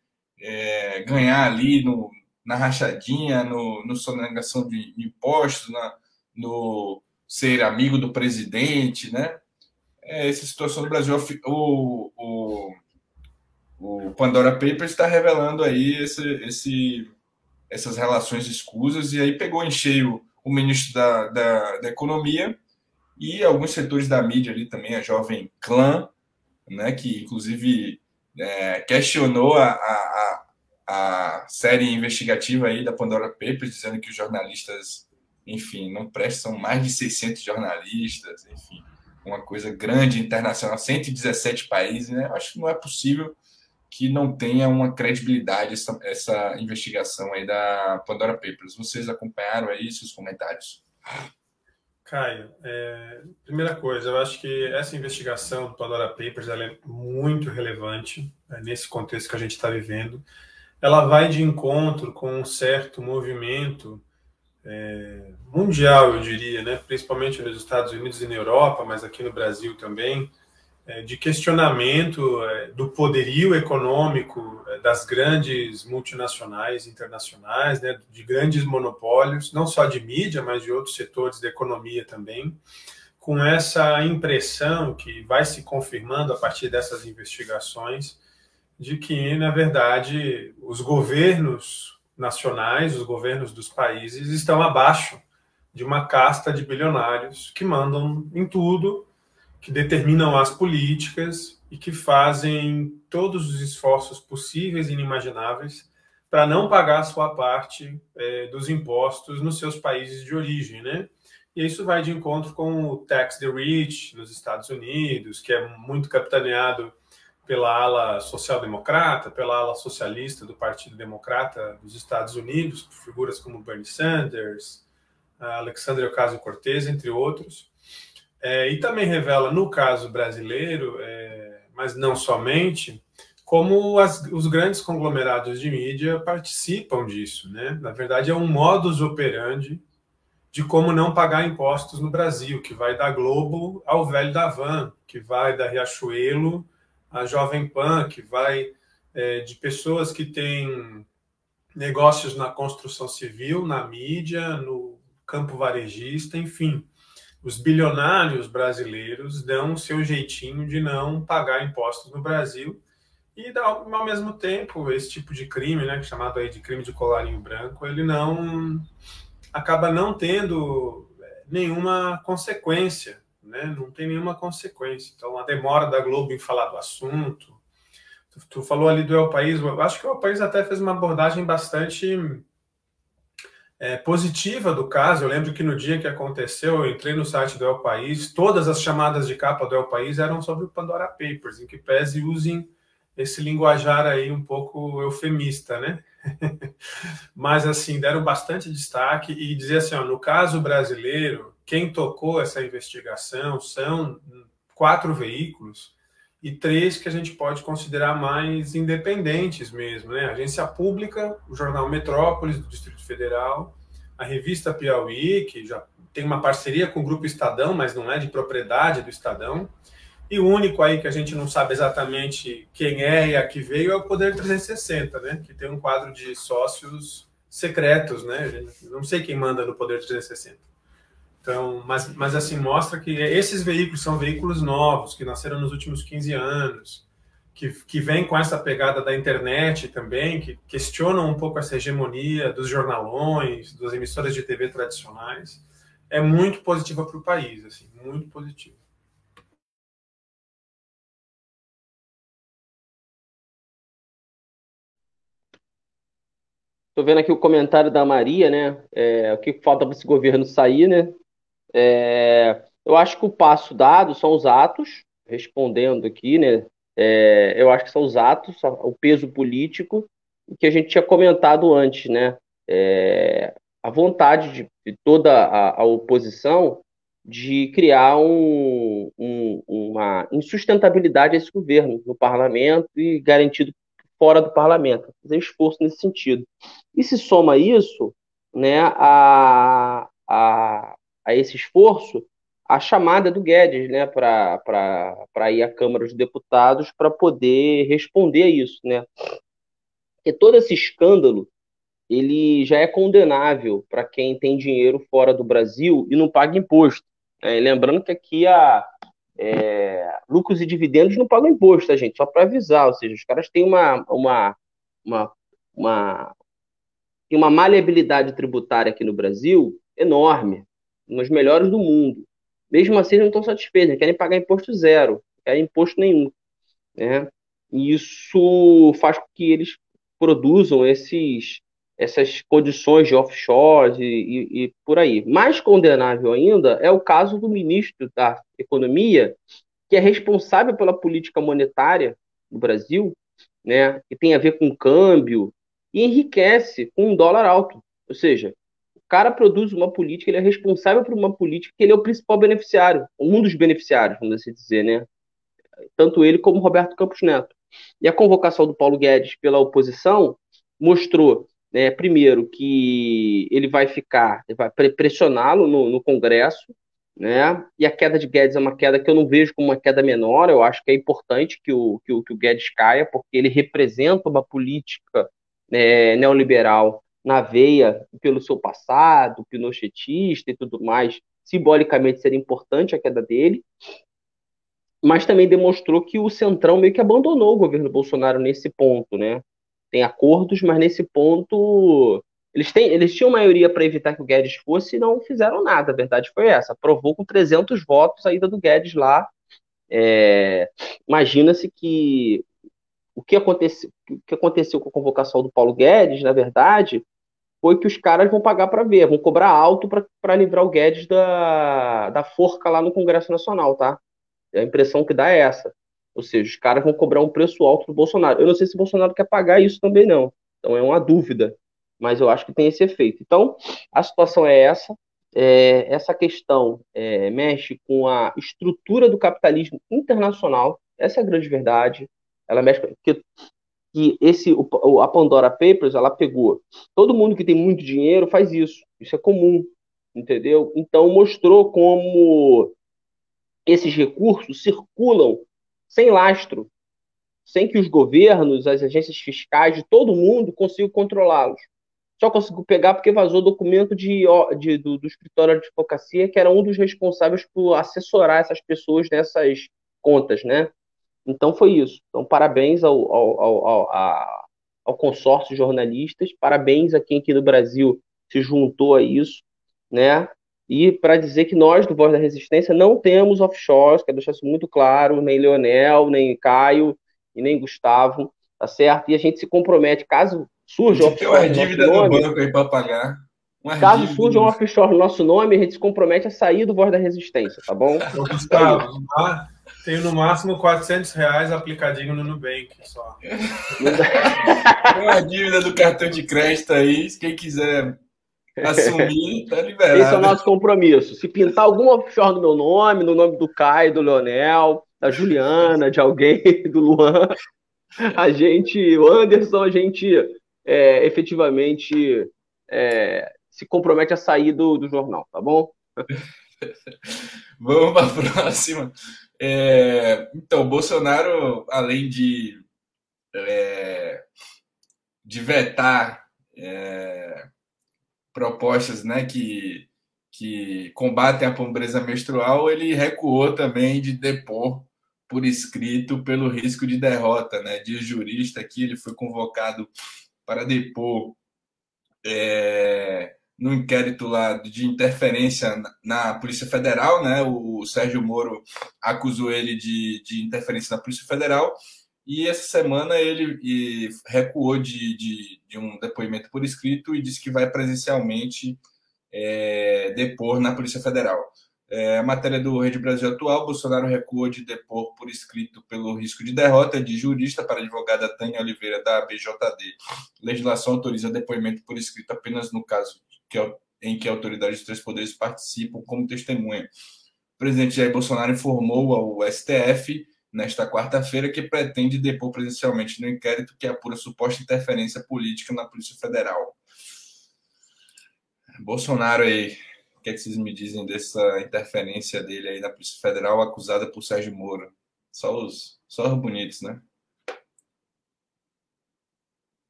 S1: é, ganhar ali no, na rachadinha, no, no sonegação de impostos, na, no ser amigo do presidente, né? É essa situação do Brasil. O, o, o Pandora Papers está revelando aí esse, esse essas relações escusas, e aí pegou em cheio o ministro da, da, da Economia e alguns setores da mídia ali também, a Jovem Clã, né, que inclusive é, questionou a, a, a, série investigativa aí da Pandora Papers, dizendo que os jornalistas, enfim, não prestam mais de 600 jornalistas, enfim, uma coisa grande, internacional, 117 países, né? Acho que não é possível que não tenha uma credibilidade essa, essa investigação aí da Pandora Papers. Vocês acompanharam aí seus comentários?
S3: Caio, é, primeira coisa, eu acho que essa investigação do Pandora Papers é muito relevante é, nesse contexto que a gente está vivendo. Ela vai de encontro com um certo movimento é, mundial, eu diria, né? principalmente nos Estados Unidos e na Europa, mas aqui no Brasil também, de questionamento é, do poderio econômico é, das grandes multinacionais internacionais, né, de grandes monopólios, não só de mídia, mas de outros setores da economia também, com essa impressão que vai se confirmando a partir dessas investigações de que, na verdade, os governos nacionais, os governos dos países estão abaixo de uma casta de bilionários que mandam em tudo, que determinam as políticas e que fazem todos os esforços possíveis e inimagináveis para não pagar a sua parte é, dos impostos nos seus países de origem, né? E isso vai de encontro com o tax the rich nos Estados Unidos, que é muito capitaneado pela ala social-democrata, pela ala socialista do Partido Democrata dos Estados Unidos, por figuras como Bernie Sanders, Alexandre Ocasio-Cortez, entre outros. É, e também revela, no caso brasileiro, é, mas não somente, como as, os grandes conglomerados de mídia participam disso. Né? Na verdade, é um modus operandi de como não pagar impostos no Brasil, que vai da Globo ao velho da Van, que vai da Riachuelo à Jovem Pan, que vai é, de pessoas que têm negócios na construção civil, na mídia, no campo varejista, enfim. Os bilionários brasileiros dão o seu jeitinho de não pagar impostos no Brasil e, ao mesmo tempo, esse tipo de crime, né, chamado aí de crime de colarinho branco, ele não acaba não tendo é, nenhuma consequência, né? Não tem nenhuma consequência. Então, a demora da Globo em falar do assunto. Tu, tu falou ali do El País, eu acho que o El País até fez uma abordagem bastante é, positiva do caso. Eu lembro que no dia que aconteceu, eu entrei no site do El País, todas as chamadas de capa do El País eram sobre o Pandora Papers, em que pese usem esse linguajar aí um pouco eufemista, né? Mas, assim, deram bastante destaque e dizer assim, ó, no caso brasileiro, quem tocou essa investigação são quatro veículos e três que a gente pode considerar mais independentes mesmo, né? A agência pública, o jornal Metrópolis do Distrito Federal, a revista Piauí, que já tem uma parceria com o Grupo Estadão, mas não é de propriedade do Estadão, e o único aí que a gente não sabe exatamente quem é e a que veio é o Poder 360, né? Que tem um quadro de sócios secretos, né? Não sei quem manda no Poder 360. Então, mas, mas assim, mostra que esses veículos são veículos novos, que nasceram nos últimos 15 anos, que, que vêm com essa pegada da internet também, que questionam um pouco essa hegemonia dos jornalões, das emissoras de TV tradicionais. É muito positiva para o país, assim, muito positiva.
S2: Estou vendo aqui o comentário da Maria, né? É, o que falta para esse governo sair, né? É, eu acho que o passo dado são os atos, respondendo aqui, né? É, eu acho que são os atos, o peso político, que a gente tinha comentado antes, né? É, a vontade de, de toda a, a, oposição de criar um, um, uma insustentabilidade a esse governo no parlamento e garantido fora do parlamento, fazer esforço nesse sentido. E se soma isso né, a, a, a esse esforço a chamada do Guedes né, para ir à Câmara dos Deputados para poder responder a isso. Né? Porque todo esse escândalo ele já é condenável para quem tem dinheiro fora do Brasil e não paga imposto. É, lembrando que aqui a, é, lucros e dividendos não pagam imposto, tá, gente? Só para avisar, ou seja, os caras têm uma, uma, uma, uma, uma maleabilidade tributária aqui no Brasil enorme, nos melhores do mundo. Mesmo assim, não estão satisfeitos, querem pagar imposto zero, querem imposto nenhum. Né? E isso faz com que eles produzam esses essas condições de offshore e, e, e, por aí. Mais condenável ainda é o caso do ministro da Economia, que é responsável pela política monetária do Brasil, né, que tem a ver com câmbio, e enriquece com um dólar alto. Ou seja, cara produz uma política, ele é responsável por uma política ele é o principal beneficiário, um dos beneficiários, vamos assim dizer, né? Tanto ele como Roberto Campos Neto. E a convocação do Paulo Guedes pela oposição mostrou né, primeiro, que ele vai ficar, vai pressioná-lo no, no, Congresso, né, e a queda de Guedes é uma queda que eu não vejo como uma queda menor, eu acho que é importante que o, que o, que o Guedes caia, porque ele representa uma política né, neoliberal na veia pelo seu passado, pinochetista e tudo mais, simbolicamente seria importante a queda dele. mas também demonstrou que o Centrão meio que abandonou o governo Bolsonaro nesse ponto, né? Tem acordos, mas nesse ponto eles, têm, eles tinham maioria para evitar que o Guedes fosse e não fizeram nada. A verdade foi essa. Aprovou com 300 votos a ida do Guedes lá. É, Imagina-se que o que, aconteceu, o que aconteceu com a convocação do Paulo Guedes, na verdade, foi que os caras vão pagar para ver, vão cobrar alto para livrar o Guedes da, da forca lá no Congresso Nacional, tá? A impressão que dá é essa. Ou seja, os caras vão cobrar um preço alto do Bolsonaro. Eu não sei se o Bolsonaro quer pagar isso também, não. Então é uma dúvida. Mas eu acho que tem esse efeito. Então, a situação é essa. É, essa questão é, mexe com a estrutura do capitalismo internacional. Essa é a grande verdade. Ela mexe que, que esse a Pandora Papers ela pegou. Todo mundo que tem muito dinheiro faz isso. Isso é comum, entendeu? Então mostrou como esses recursos circulam sem lastro, sem que os governos, as agências fiscais de todo mundo consigam controlá-los. Só conseguiu pegar porque vazou documento de, de do, do, escritório de advocacia, que era um dos responsáveis por assessorar essas pessoas nessas contas, né? Então foi isso. Então, parabéns ao, ao, ao, ao, ao consórcio de jornalistas, parabéns a quem aqui no Brasil se juntou a isso, né? E para dizer que nós, do Voz da Resistência, não temos offshores, quero deixar isso muito claro, nem Leonel, nem Caio e nem Gustavo, tá certo? E a gente se compromete, caso surja
S1: offshore. Tem uma dívida no banco aí para pagar.
S2: Uma caso surja um offshore no nosso nome, a gente se compromete a sair do Voz da Resistência, tá bom?
S3: Gustavo, tenho no máximo 400 reais aplicadinho no Nubank só.
S1: Tem uma dívida do cartão de crédito aí, quem quiser Assumir, tá liberado.
S2: Esse é o nosso compromisso. Se pintar algum offshore no meu nome, no nome do Caio, do Leonel, da Juliana, de alguém, do Luan, a gente, o Anderson, a gente é, efetivamente é, se compromete a sair do, do jornal, tá bom?
S1: Vamos para a próxima. É, então, Bolsonaro, além de, é, de vetar é, propostas né, que, que combatem a pobreza menstrual, ele recuou também de depor por escrito pelo risco de derrota. Né? De jurista aqui, ele foi convocado para depor é, no inquérito lá de interferência na Polícia Federal. Né? O Sérgio Moro acusou ele de, de interferência na Polícia Federal e essa semana ele recuou de, de, de, um depoimento por escrito e disse que vai presencialmente é, depor na Polícia Federal. É, a matéria do Rede Brasil Atual, Bolsonaro recuou de depor por escrito pelo risco de derrota de jurista para advogada Tânia Oliveira, da BJD. Legislação autoriza depoimento por escrito apenas no caso que, em que autoridades dos três poderes participam como testemunha. O presidente Jair Bolsonaro informou ao STF nesta quarta-feira, que pretende depor presencialmente no inquérito que apura suposta interferência política na Polícia Federal. Bolsonaro aí, o que, é que vocês me dizem dessa interferência dele aí na Polícia Federal, acusada por Sérgio Moro? Só os, só os bonitos, né?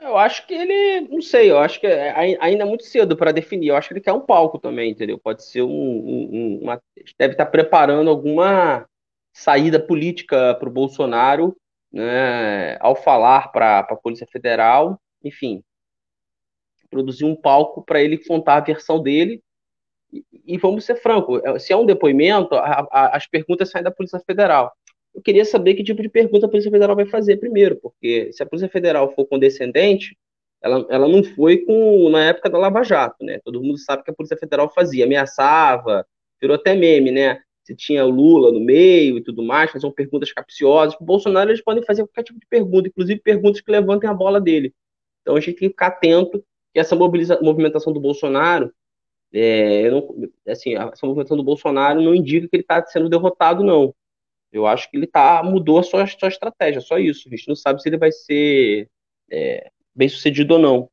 S2: Eu acho que ele, não sei, eu acho que é, ainda é muito cedo para definir. Eu acho que ele quer um palco também, entendeu? Pode ser um, um uma, deve estar preparando alguma saída política para o Bolsonaro, né, ao falar para a Polícia Federal, enfim, produzir um palco para ele contar a versão dele. E, e, vamos ser franco, é, se é um depoimento, a, a, as perguntas saem da Polícia Federal eu queria saber que tipo de pergunta a Polícia Federal vai fazer primeiro, porque se a Polícia Federal for condescendente, ela, ela não foi com na época da Lava Jato, né? Todo mundo sabe que a Polícia Federal fazia, ameaçava, virou até meme, né? Se tinha o Lula no meio e tudo mais, faziam perguntas capciosas. O Bolsonaro eles podem fazer qualquer tipo de pergunta, inclusive perguntas que levantem a bola dele. Então a gente tem que ficar atento que essa movimentação do Bolsonaro, é, não, assim, essa movimentação do Bolsonaro não indica que ele está sendo derrotado, não. Eu acho que ele tá, mudou a sua, sua estratégia, só isso. A gente não sabe se ele vai ser é, bem sucedido ou não.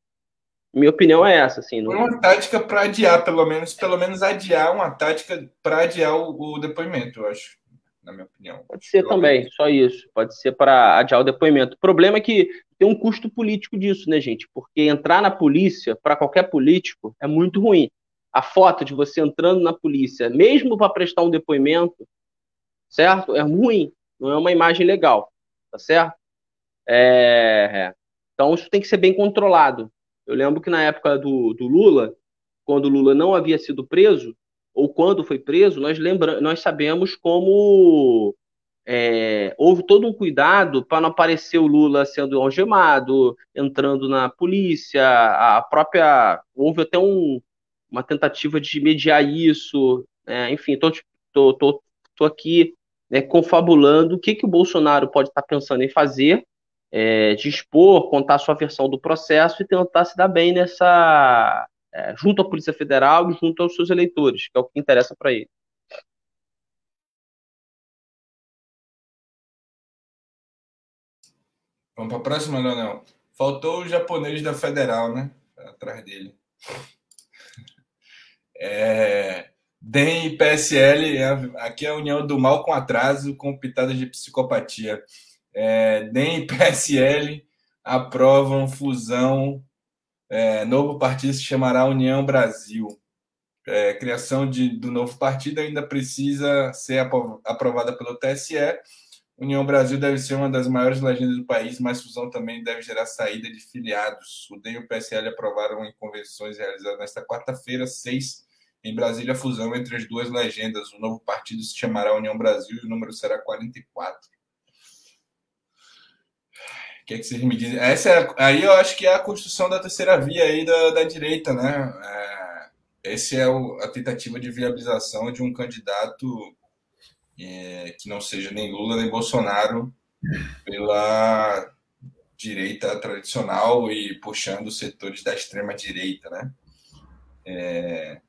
S2: Minha opinião é essa, assim. Não...
S1: Uma tática para adiar, pelo menos, pelo menos adiar uma tática para adiar o, o, depoimento, eu acho, na minha opinião.
S2: Pode ser também, só isso. Pode ser para adiar o depoimento. O problema é que tem um custo político disso, né, gente? Porque entrar na polícia, para qualquer político, é muito ruim. a foto de você entrando na polícia, mesmo para prestar um depoimento, certo? É ruim, não é uma imagem legal, tá certo? É... Então isso tem que ser bem controlado. Eu lembro que na época do, do Lula, quando o Lula não havia sido preso, ou quando foi preso, nós, lembra... nós sabemos como é, houve todo um cuidado para não aparecer o Lula sendo algemado, entrando na polícia, a própria. Houve até um, uma tentativa de mediar isso, é, enfim, estou tô, tô, tô, aqui né, confabulando o que, que o Bolsonaro pode estar tá pensando em fazer, é, de expor, contar sua versão do processo e tentar se dar bem nessa. É, junto à Polícia Federal e junto aos seus eleitores, que é o que interessa para ele.
S1: Vamos para a próxima, Leonel. Faltou o japonês da Federal, né? Atrás dele. É, DEM e PSL, é aqui é a união do mal com atraso, com pitadas de psicopatia. É, DEM e PSL aprovam fusão. É, novo partido se chamará União Brasil. É, criação de, do novo partido ainda precisa ser aprovada pelo TSE. União Brasil deve ser uma das maiores legendas do país, mas fusão também deve gerar saída de filiados. O DEM e o PSL aprovaram em convenções realizadas nesta quarta-feira, seis em Brasília, a fusão entre as duas legendas. O novo partido se chamará União Brasil e o número será 44. O que, é que vocês me dizem? Essa é, aí eu acho que é a construção da terceira via aí da, da direita, né? É, esse é o, a tentativa de viabilização de um candidato é, que não seja nem Lula nem Bolsonaro pela direita tradicional e puxando os setores da extrema direita, né? É,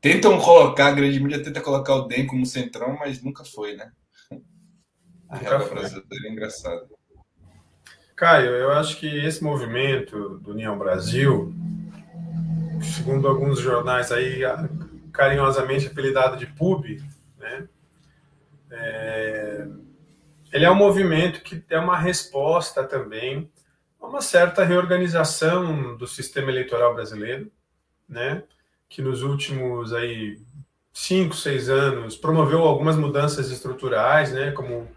S1: Tentam colocar, a grande mídia tenta colocar o DEM como centrão, mas nunca foi, né? A regra brasileira é engraçada.
S3: Caio, eu acho que esse movimento do União Brasil, segundo alguns jornais aí, carinhosamente apelidado de PUB, né? É... ele é um movimento que é uma resposta também a uma certa reorganização do sistema eleitoral brasileiro, né? Que nos últimos aí cinco, seis anos promoveu algumas mudanças estruturais, né, como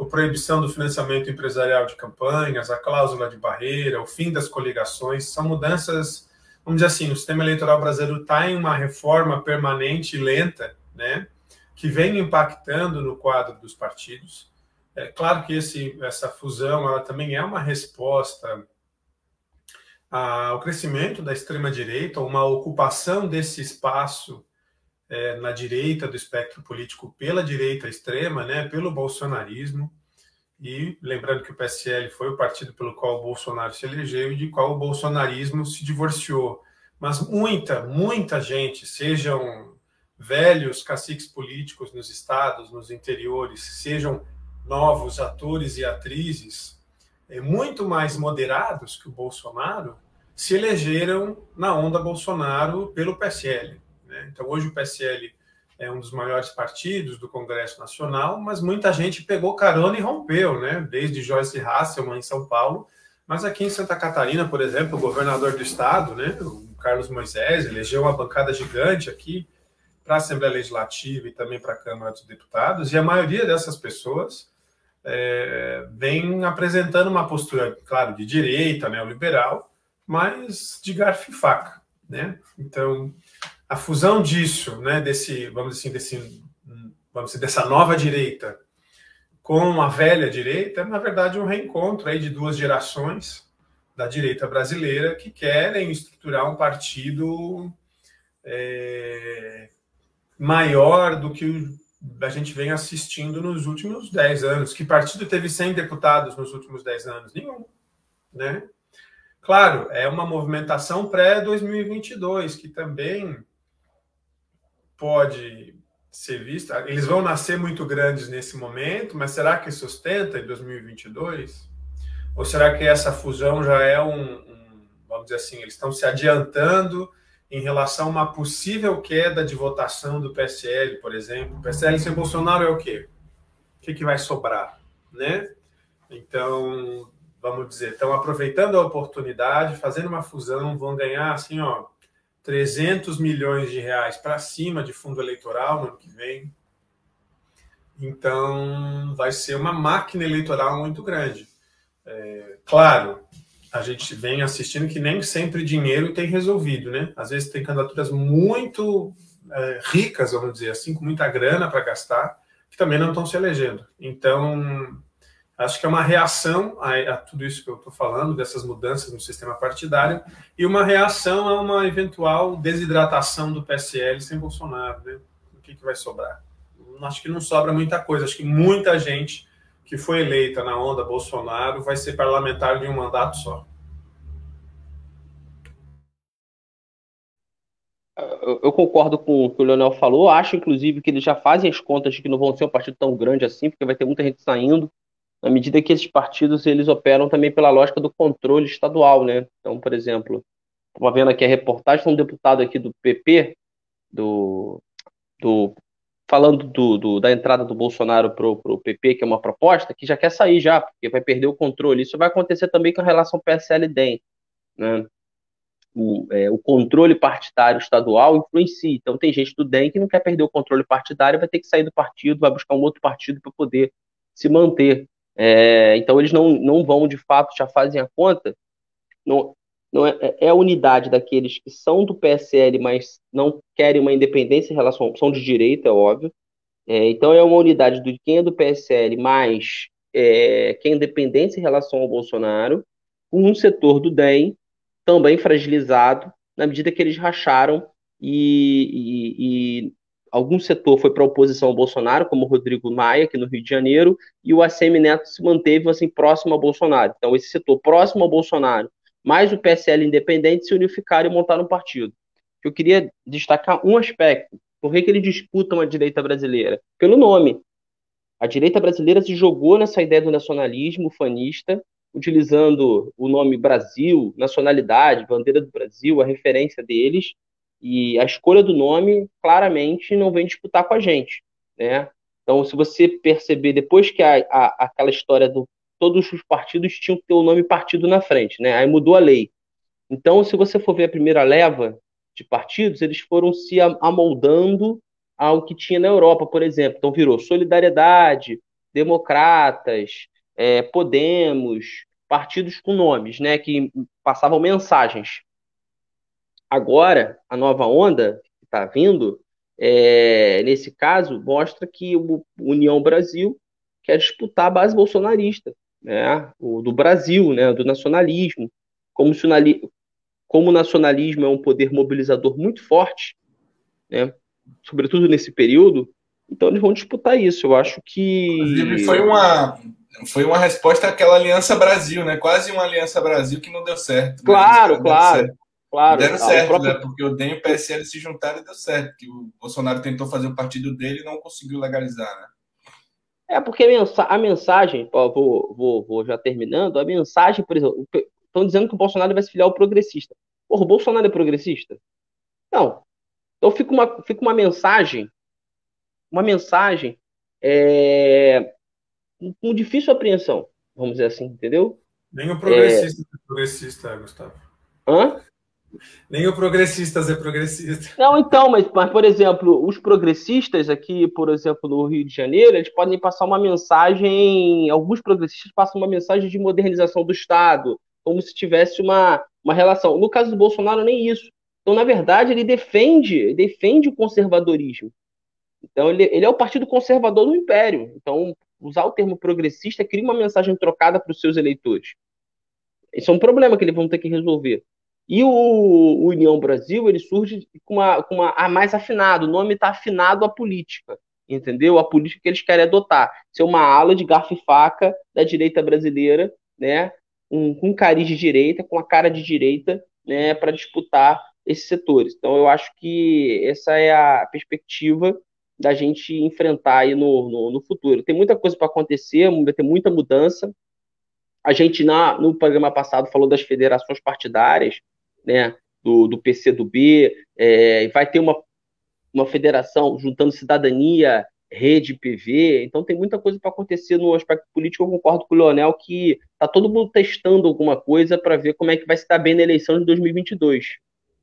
S3: a proibição do financiamento empresarial de campanhas, a cláusula de barreira, o fim das coligações, são mudanças, vamos dizer assim, o sistema eleitoral brasileiro está em uma reforma permanente e lenta, né, que vem impactando no quadro dos partidos. É claro que esse, essa fusão ela também é uma resposta ao crescimento da extrema-direita, uma ocupação desse espaço é, na direita do espectro político pela direita extrema, né, pelo bolsonarismo. E lembrando que o PSL foi o partido pelo qual o Bolsonaro se elegeu e de qual o bolsonarismo se divorciou. Mas muita, muita gente, sejam velhos caciques políticos nos estados, nos interiores, sejam novos atores e atrizes, é, muito mais moderados que o Bolsonaro, se elegeram na onda Bolsonaro pelo PSL. Né? Então, hoje o PSL é um dos maiores partidos do Congresso Nacional, mas muita gente pegou carona e rompeu, né? desde Joyce Hasselman em São Paulo, mas aqui em Santa Catarina, por exemplo, o governador do estado, né, o Carlos Moisés, elegeu uma bancada gigante aqui para a Assembleia Legislativa e também para a Câmara dos Deputados, e a maioria dessas pessoas é, vem apresentando uma postura, claro, de direita, neoliberal, mas de garfo e faca, né? Então, a fusão disso, né, desse, vamos assim, desse, vamos dizer, dessa nova direita com a velha direita, é, na verdade, um reencontro aí de duas gerações da direita brasileira que querem estruturar um partido é, maior do que a gente vem assistindo nos últimos 10 anos. Que partido teve 100 deputados nos últimos 10 anos? Nenhum, né? Claro, é uma movimentação pré-2022, que também pode ser vista. Eles vão nascer muito grandes nesse momento, mas será que sustenta em 2022? Ou será que essa fusão já é um, um vamos dizer assim, eles estão se adiantando em relação a uma possível queda de votação do PSL, por exemplo? O PSL sem Bolsonaro é o quê? O que, que vai sobrar, né? Então, vamos dizer, estão aproveitando a oportunidade, fazendo uma fusão, vão ganhar assim, ó, 300 milhões de reais para cima de fundo eleitoral no ano que vem. Então, vai ser uma máquina eleitoral muito grande. É, claro, a gente vem assistindo que nem sempre dinheiro tem resolvido, né? Às vezes tem candidaturas muito é, ricas, vamos dizer assim, com muita grana para gastar, que também não estão se elegendo. Então, acho que é uma reação a, a tudo isso que eu estou falando, dessas mudanças no sistema partidário, e uma reação a uma eventual desidratação do PSL sem Bolsonaro. Né? O que, que vai sobrar? Acho que não sobra muita coisa. Acho que muita gente que foi eleita na onda Bolsonaro vai ser parlamentar de um mandato só.
S2: eu concordo com o que o Leonel falou. Acho, inclusive, que eles já fazem as contas de que não vão ser um partido tão grande assim, porque vai ter muita gente saindo. Na medida que esses partidos eles operam também pela lógica do controle estadual, né? Então, por exemplo, estava vendo aqui a reportagem de um deputado aqui do PP, do, do falando do, do, da entrada do Bolsonaro para o PP, que é uma proposta, que já quer sair já, porque vai perder o controle. Isso vai acontecer também com a relação PSL-DEM. Né? o, é, o controle partidário estadual influencia. Então, tem gente do DEM que não quer perder o controle partidário, vai ter que sair do partido, vai buscar um outro partido para poder se manter. É, então, eles não, não vão, de fato, já fazem a conta. Não, não é, é, é a unidade daqueles que são do PSL, mas não querem uma independência em relação. são de direita, é óbvio. É, então, é uma unidade de quem é do PSL, mais é, quem é independência em relação ao Bolsonaro, com um setor do DEM também fragilizado na medida que eles racharam e, e, e algum setor foi para a oposição ao Bolsonaro, como o Rodrigo Maia, aqui no Rio de Janeiro, e o ACM Neto se manteve assim próximo ao Bolsonaro. Então, esse setor próximo ao Bolsonaro, mais o PSL independente, se unificaram e montaram um partido. Eu queria destacar um aspecto. Por que, que eles disputam a direita brasileira? Pelo nome. A direita brasileira se jogou nessa ideia do nacionalismo fanista utilizando o nome Brasil, nacionalidade, bandeira do Brasil, a referência deles, e a escolha do nome claramente não vem disputar com a gente, né? Então, se você perceber, depois que a, a, aquela história do todos os partidos tinham que ter o nome partido na frente, né? Aí mudou a lei. Então, se você for ver a primeira leva de partidos, eles foram se amoldando ao que tinha na Europa, por exemplo. Então, virou Solidariedade, Democratas, é, Podemos, partidos com nomes, né, que passavam mensagens. Agora, a nova onda que está vindo, é, nesse caso, mostra que o União Brasil quer disputar a base bolsonarista, né, o, do Brasil, né, do nacionalismo. Como, se, como o nacionalismo é um poder mobilizador muito forte, né, sobretudo nesse período, então eles vão disputar isso. Eu acho que.
S1: Inclusive, foi uma, foi uma resposta àquela Aliança Brasil, né? Quase uma Aliança Brasil que não deu certo.
S2: Claro, claro. Certo. Claro.
S1: Deram certo, próprio... né? Porque o DEM e o PSL se juntaram e deu certo. Que o Bolsonaro tentou fazer o partido dele e não conseguiu legalizar, né?
S2: É, porque a mensagem, ó, vou, vou, vou já terminando, a mensagem, por exemplo, estão dizendo que o Bolsonaro vai se filiar ao progressista. Porra, o Bolsonaro é progressista? Não. Então fica uma, fica uma mensagem, uma mensagem é, com difícil apreensão, vamos dizer assim, entendeu?
S3: Nem o progressista é, é progressista, Gustavo.
S2: Hã?
S3: Nem o progressistas é progressista.
S2: Não, então, mas, mas, por exemplo, os progressistas aqui, por exemplo, no Rio de Janeiro, eles podem passar uma mensagem, alguns progressistas passam uma mensagem de modernização do Estado, como se tivesse uma, uma relação. No caso do Bolsonaro, nem isso. Então, na verdade, ele defende, defende o conservadorismo. Então, ele, ele é o partido conservador do império. Então, usar o termo progressista cria uma mensagem trocada para os seus eleitores. Isso é um problema que eles vão ter que resolver. E o, o União Brasil, ele surge com uma, com uma a mais afinado, o nome está afinado à política, entendeu? A política que eles querem adotar. Ser uma ala de garfo e faca da direita brasileira, né? Um, com cariz de direita, com a cara de direita, né? Para disputar esses setores. Então, eu acho que essa é a perspectiva da gente enfrentar aí no, no, no futuro. Tem muita coisa para acontecer, vai ter muita mudança. A gente, na, no programa passado, falou das federações partidárias, né, do, do PCdoB, é, vai ter uma, uma federação juntando cidadania, rede, PV, então tem muita coisa para acontecer no aspecto político. Eu concordo com o Leonel que está todo mundo testando alguma coisa para ver como é que vai se dar bem na eleição de 2022,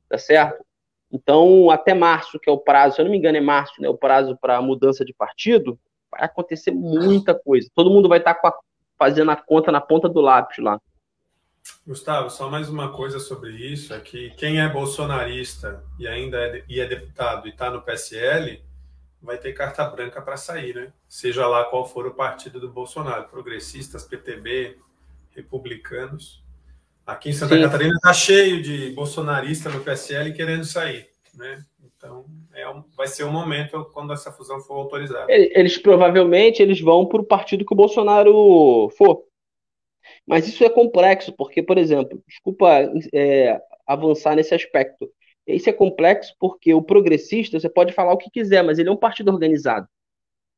S2: tá certo? Então, até março, que é o prazo, se eu não me engano, é março, né, o prazo para mudança de partido, vai acontecer muita coisa. Todo mundo vai estar tá fazendo a conta na ponta do lápis lá.
S3: Gustavo, só mais uma coisa sobre isso, é que quem é bolsonarista e ainda é, e é deputado e está no PSL, vai ter carta branca para sair, né? Seja lá qual for o partido do Bolsonaro, progressistas, PTB, republicanos. Aqui em Santa Sim. Catarina está cheio de bolsonarista no PSL querendo sair, né? Então, é um, vai ser um momento quando essa fusão for autorizada.
S2: Eles provavelmente eles vão para o partido que o Bolsonaro for. Mas isso é complexo, porque, por exemplo, desculpa é, avançar nesse aspecto. Isso é complexo porque o progressista, você pode falar o que quiser, mas ele é um partido organizado.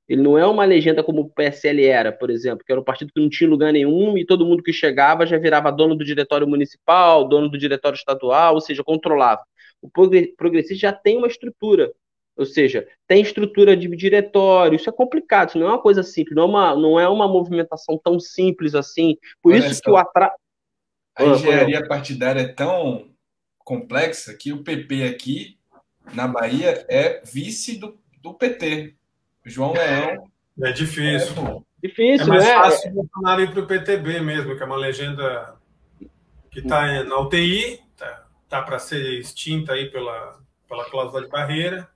S2: Ele não é uma legenda como o PSL era, por exemplo, que era um partido que não tinha lugar nenhum e todo mundo que chegava já virava dono do diretório municipal, dono do diretório estadual, ou seja, controlava. O progressista já tem uma estrutura, ou seja, tem estrutura de diretório, isso é complicado, isso não é uma coisa simples, não é uma, não é uma movimentação tão simples assim. Por Olha isso que o atraso.
S1: A engenharia partidária é tão complexa que o PP aqui na Bahia é vice do, do PT. João Leão.
S3: É difícil.
S2: É, difícil,
S3: é mais né? fácil o Bolsonaro ir para o PTB mesmo, que é uma legenda que está na UTI, tá, tá para ser extinta aí pela, pela cláusula de barreira,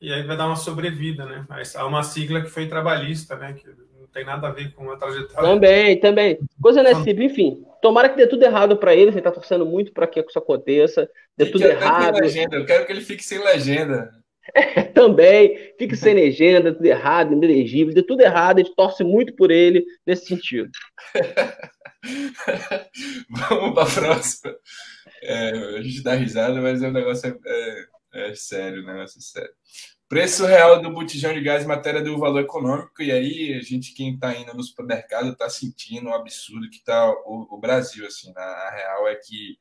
S3: e aí vai dar uma sobrevida, né? Mas há uma sigla que foi trabalhista, né? Que não tem nada a ver com a trajetória.
S2: Também, também. Coisa nesse tipo, enfim. Tomara que dê tudo errado para ele, ele tá torcendo muito para que isso aconteça. Dê tudo errado.
S1: Legenda. Eu quero que ele fique sem legenda.
S2: É, também, fique sem legenda, tudo errado, inelegível, dê tudo errado, a gente torce muito por ele nesse sentido.
S1: Vamos para a próxima. É, a gente dá risada, mas o negócio é, é, é sério, negócio é sério. Preço real do botijão de gás, matéria do valor econômico, e aí a gente, quem está indo no supermercado, está sentindo o absurdo que está o, o, Brasil. Assim, na, a real é que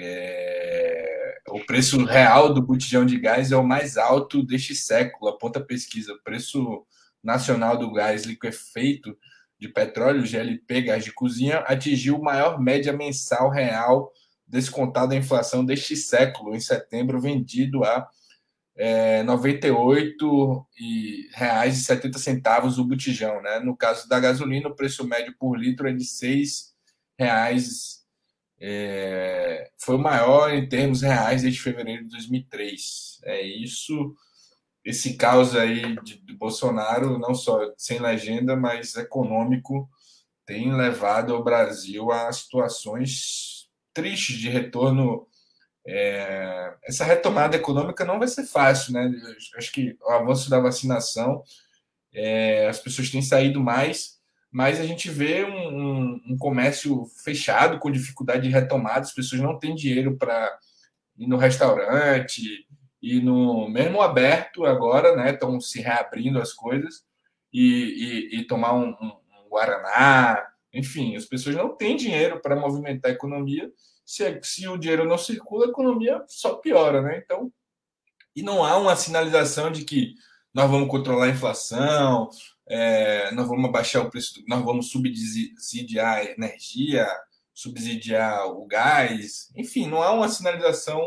S1: é, o preço real do botijão de gás é o mais alto deste século, aponta a pesquisa. O preço nacional do gás liquefeito de petróleo, GLP, gás de cozinha, atingiu maior média mensal real descontado a inflação deste século, em setembro, vendido a é, 98 e reais e 70 centavos o botijão, né? No caso da gasolina, o preço médio por litro é de 6 reais é, foi o maior em termos reais desde fevereiro de 2003. É isso, esse caos aí de, de Bolsonaro, não só sem legenda, mas econômico, tem levado o Brasil a situações tristes de retorno. É, essa retomada econômica não vai ser fácil, né? Acho que o avanço da vacinação, é, as pessoas têm saído mais mas a gente vê um, um, um, comércio fechado, com dificuldade de retomada, as pessoas não têm dinheiro para ir no restaurante, e no mesmo aberto agora, né? Estão se reabrindo as coisas e, e, e tomar um, um, Guaraná, enfim, as pessoas não têm dinheiro para movimentar a economia. Se, se o dinheiro não circula, a economia só piora, né? Então, e não há uma sinalização de que nós vamos controlar a inflação, é, nós vamos baixar o preço, nós vamos subsidiar a energia, subsidiar o gás, enfim, não há uma sinalização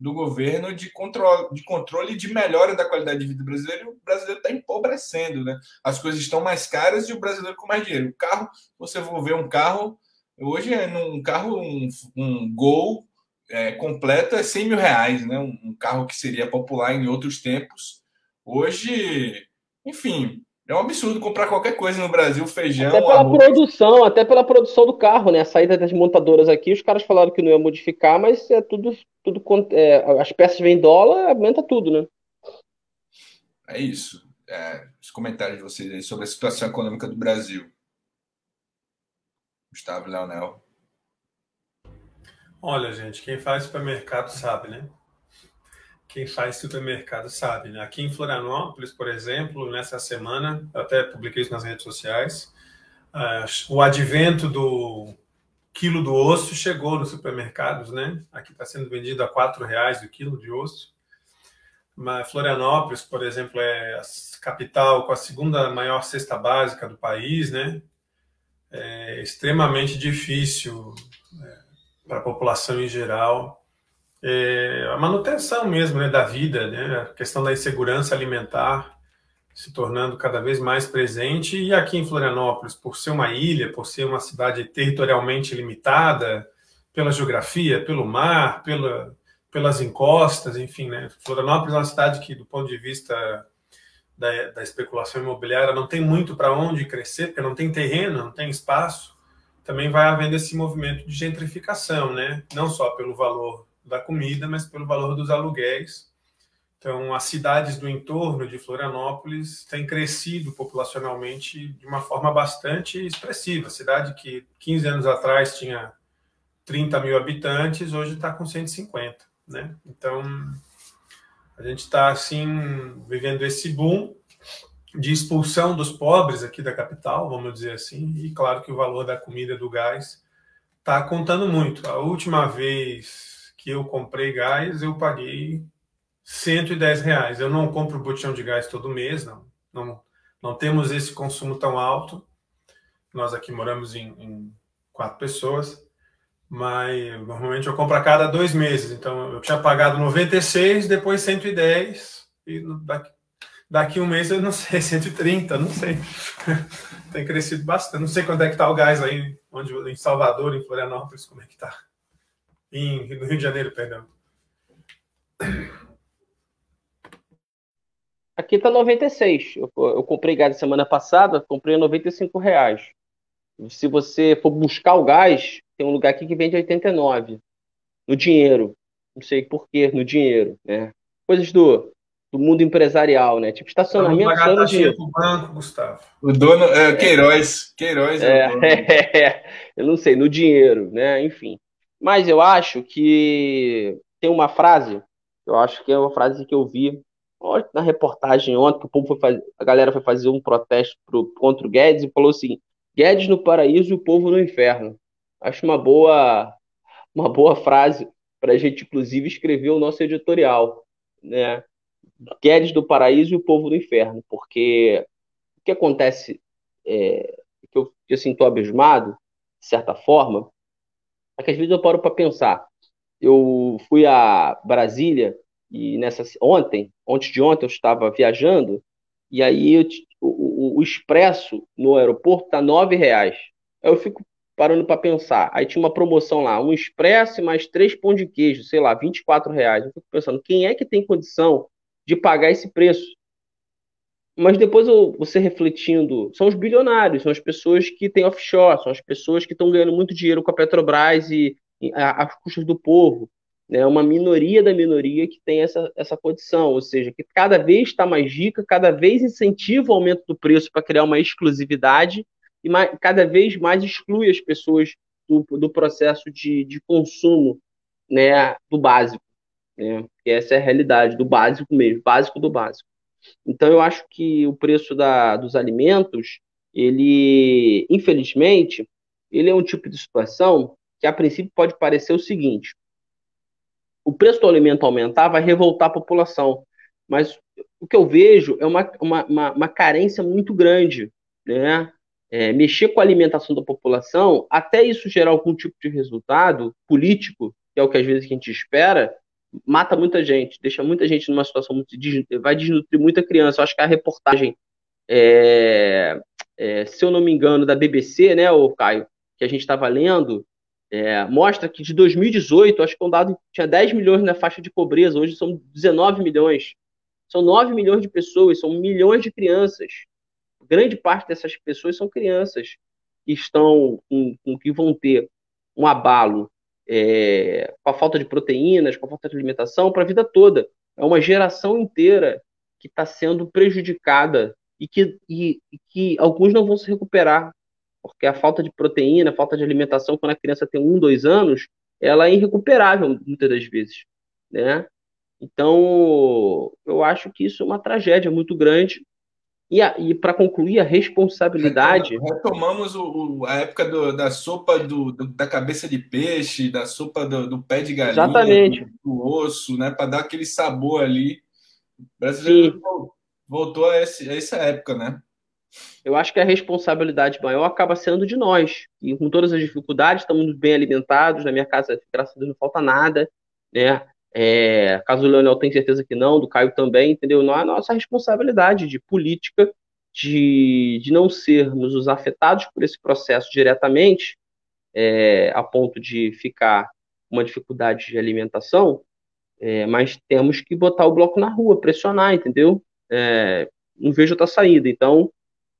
S1: do governo de controle, de controle de melhora da qualidade de vida do brasileiro. O brasileiro está empobrecendo, né? As coisas estão mais caras e o brasileiro com mais dinheiro. O carro, você for ver um carro, hoje é num carro, um, um Gol é, completo é 100 mil reais, né? Um, um carro que seria popular em outros tempos. Hoje, enfim, é um absurdo comprar qualquer coisa no Brasil, feijão.
S2: Até pela arroz. produção, até pela produção do carro, né? A saída das montadoras aqui, os caras falaram que não ia modificar, mas é tudo, tudo é, as peças vêm em dólar, aumenta tudo, né?
S1: É isso. É, os comentários de vocês aí sobre a situação econômica do Brasil. Gustavo Leonel.
S3: Olha, gente, quem faz supermercado sabe, né? Quem faz supermercado sabe. Né? Aqui em Florianópolis, por exemplo, nessa semana, até publiquei isso nas redes sociais, uh, o advento do quilo do osso chegou nos supermercados, né? Aqui está sendo vendido a quatro reais o quilo de osso. Mas Florianópolis, por exemplo, é a capital com a segunda maior cesta básica do país, né? É extremamente difícil é, para a população em geral é, a manutenção mesmo né, da vida, né, a questão da insegurança alimentar se tornando cada vez mais presente. E aqui em Florianópolis, por ser uma ilha, por ser uma cidade territorialmente limitada, pela geografia, pelo mar, pela, pelas encostas, enfim, né? Florianópolis é uma cidade que, do ponto de vista da, da especulação imobiliária, não tem muito para onde crescer, porque não tem terreno, não tem espaço. Também vai havendo esse movimento de gentrificação, né? Não só pelo valor da comida, mas pelo valor dos aluguéis. Então, as cidades do entorno de Florianópolis têm crescido populacionalmente de uma forma bastante expressiva. A cidade que 15 anos atrás tinha 30 mil habitantes, hoje está com 150, né? Então, a gente está, assim, vivendo esse boom de expulsão dos pobres aqui da capital, vamos dizer assim, e claro que o valor da comida do gás está contando muito. A última vez que eu comprei gás, eu paguei 110 reais. Eu não compro botijão de gás todo mês, não. Não, não temos esse consumo tão alto. Nós aqui moramos em, em quatro pessoas mas normalmente eu compro a cada dois meses. Então eu tinha pagado 96, depois 110, e daqui, daqui um mês eu não sei, 130, não sei. Tem crescido bastante. Não sei quando é que está o gás aí, onde, em Salvador, em Florianópolis, como é que está. Em, no Rio de Janeiro, perdão.
S2: Aqui está 96. Eu, eu comprei gás semana passada, comprei a 95 reais. Se você for buscar o gás, tem um lugar aqui que vende 89 no dinheiro. Não sei porquê, no dinheiro, né? Coisas do, do mundo empresarial, né? Tipo estacionamento
S3: só no dinheiro. banco, Gustavo.
S1: O dono é Queiroz. Queiroz
S2: é, é, é eu não sei, no dinheiro, né? Enfim. Mas eu acho que tem uma frase, eu acho que é uma frase que eu vi na reportagem ontem, que o povo foi fazer, a galera foi fazer um protesto pro, contra o Guedes e falou assim: Guedes no paraíso e o povo no inferno. Acho uma boa, uma boa frase para a gente, inclusive, escrever o nosso editorial, né? Guedes do paraíso e o povo do inferno, porque o que acontece, é, que eu, que eu sinto abismado, de certa forma, é que às vezes eu paro para pensar. Eu fui a Brasília e nessa ontem, ontem de ontem eu estava viajando e aí eu, o, o, o expresso no aeroporto tá nove reais. Eu fico parando para pensar. Aí tinha uma promoção lá, um expresso mais três pão de queijo, sei lá, 24 reais. Eu fico pensando, quem é que tem condição de pagar esse preço? Mas depois eu, você refletindo, são os bilionários, são as pessoas que têm offshore, são as pessoas que estão ganhando muito dinheiro com a Petrobras e, e às custas do povo. Né? Uma minoria da minoria que tem essa, essa condição, ou seja, que cada vez está mais rica, cada vez incentiva o aumento do preço para criar uma exclusividade e mais, cada vez mais exclui as pessoas do, do processo de, de consumo né, do básico. Né? Essa é a realidade, do básico mesmo, básico do básico. Então, eu acho que o preço da, dos alimentos, ele, infelizmente, ele é um tipo de situação que, a princípio, pode parecer o seguinte: o preço do alimento aumentar vai revoltar a população, mas o que eu vejo é uma, uma, uma, uma carência muito grande, né? é, mexer com a alimentação da população, até isso gerar algum tipo de resultado político, que é o que às vezes a gente espera, mata muita gente, deixa muita gente numa situação muito. vai desnutrir muita criança. Eu acho que a reportagem, é, é, se eu não me engano, da BBC, né, o Caio, que a gente estava lendo, é, mostra que de 2018, acho que um dado tinha 10 milhões na faixa de pobreza, hoje são 19 milhões. São 9 milhões de pessoas, são milhões de crianças grande parte dessas pessoas são crianças que estão com, com que vão ter um abalo é, com a falta de proteínas, com a falta de alimentação para a vida toda. É uma geração inteira que está sendo prejudicada e que, e, e que alguns não vão se recuperar, porque a falta de proteína, a falta de alimentação, quando a criança tem um, dois anos, ela é irrecuperável muitas das vezes, né? Então, eu acho que isso é uma tragédia muito grande e, e para concluir, a responsabilidade.
S1: Retomamos o, o, a época do, da sopa do, do, da cabeça de peixe, da sopa do, do pé de galinha,
S2: Exatamente.
S1: do, osso, né? Para dar aquele sabor ali. O brasileiro Sim. voltou a, esse, a essa época, né?
S2: Eu acho que a responsabilidade maior acaba sendo de nós. E com todas as dificuldades, estamos bem alimentados. Na minha casa, graças a Deus, não falta nada. né? É, caso o Leonel tenha certeza que não, do Caio também, entendeu? Não é nossa responsabilidade de política de, de não sermos os afetados por esse processo diretamente, é, a ponto de ficar uma dificuldade de alimentação, é, mas temos que botar o bloco na rua, pressionar, entendeu? É, não vejo outra saída. Então,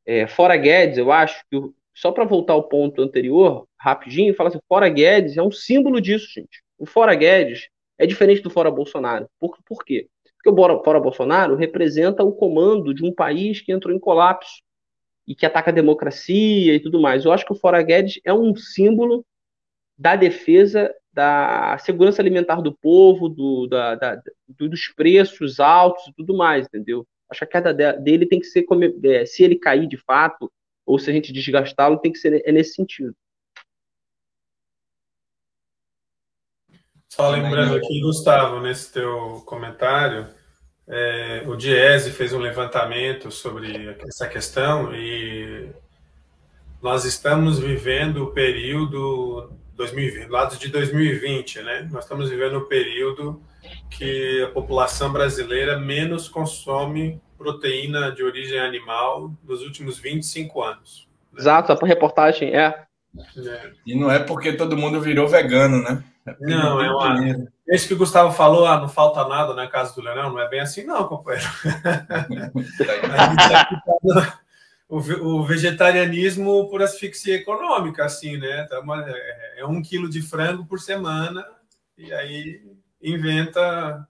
S2: é, fora Guedes, eu acho que, só para voltar ao ponto anterior, rapidinho, fala assim, fora Guedes é um símbolo disso, gente. O fora Guedes é diferente do fora Bolsonaro. Por, por quê? Porque o fora Bolsonaro representa o comando de um país que entrou em colapso e que ataca a democracia e tudo mais. Eu acho que o fora Guedes é um símbolo da defesa da segurança alimentar do povo, do, da, da, dos preços altos e tudo mais, entendeu? Acho que a queda dele tem que ser, é, se ele cair de fato, ou se a gente desgastá-lo, tem que ser é nesse sentido.
S3: Só lembrando aqui, Gustavo, nesse teu comentário, é, o Diese fez um levantamento sobre essa questão e nós estamos vivendo o período 2020, lados de 2020, né? Nós estamos vivendo um período que a população brasileira menos consome proteína de origem animal nos últimos 25 anos.
S2: Né? Exato, a reportagem é.
S1: É. E não é porque todo mundo virou vegano, né?
S3: É não, é uma. Esse que o Gustavo falou, ah, não falta nada, né? Caso do Leonel, não é bem assim, não, companheiro. o, o vegetarianismo por asfixia econômica, assim, né? Então, é, é um quilo de frango por semana e aí inventa.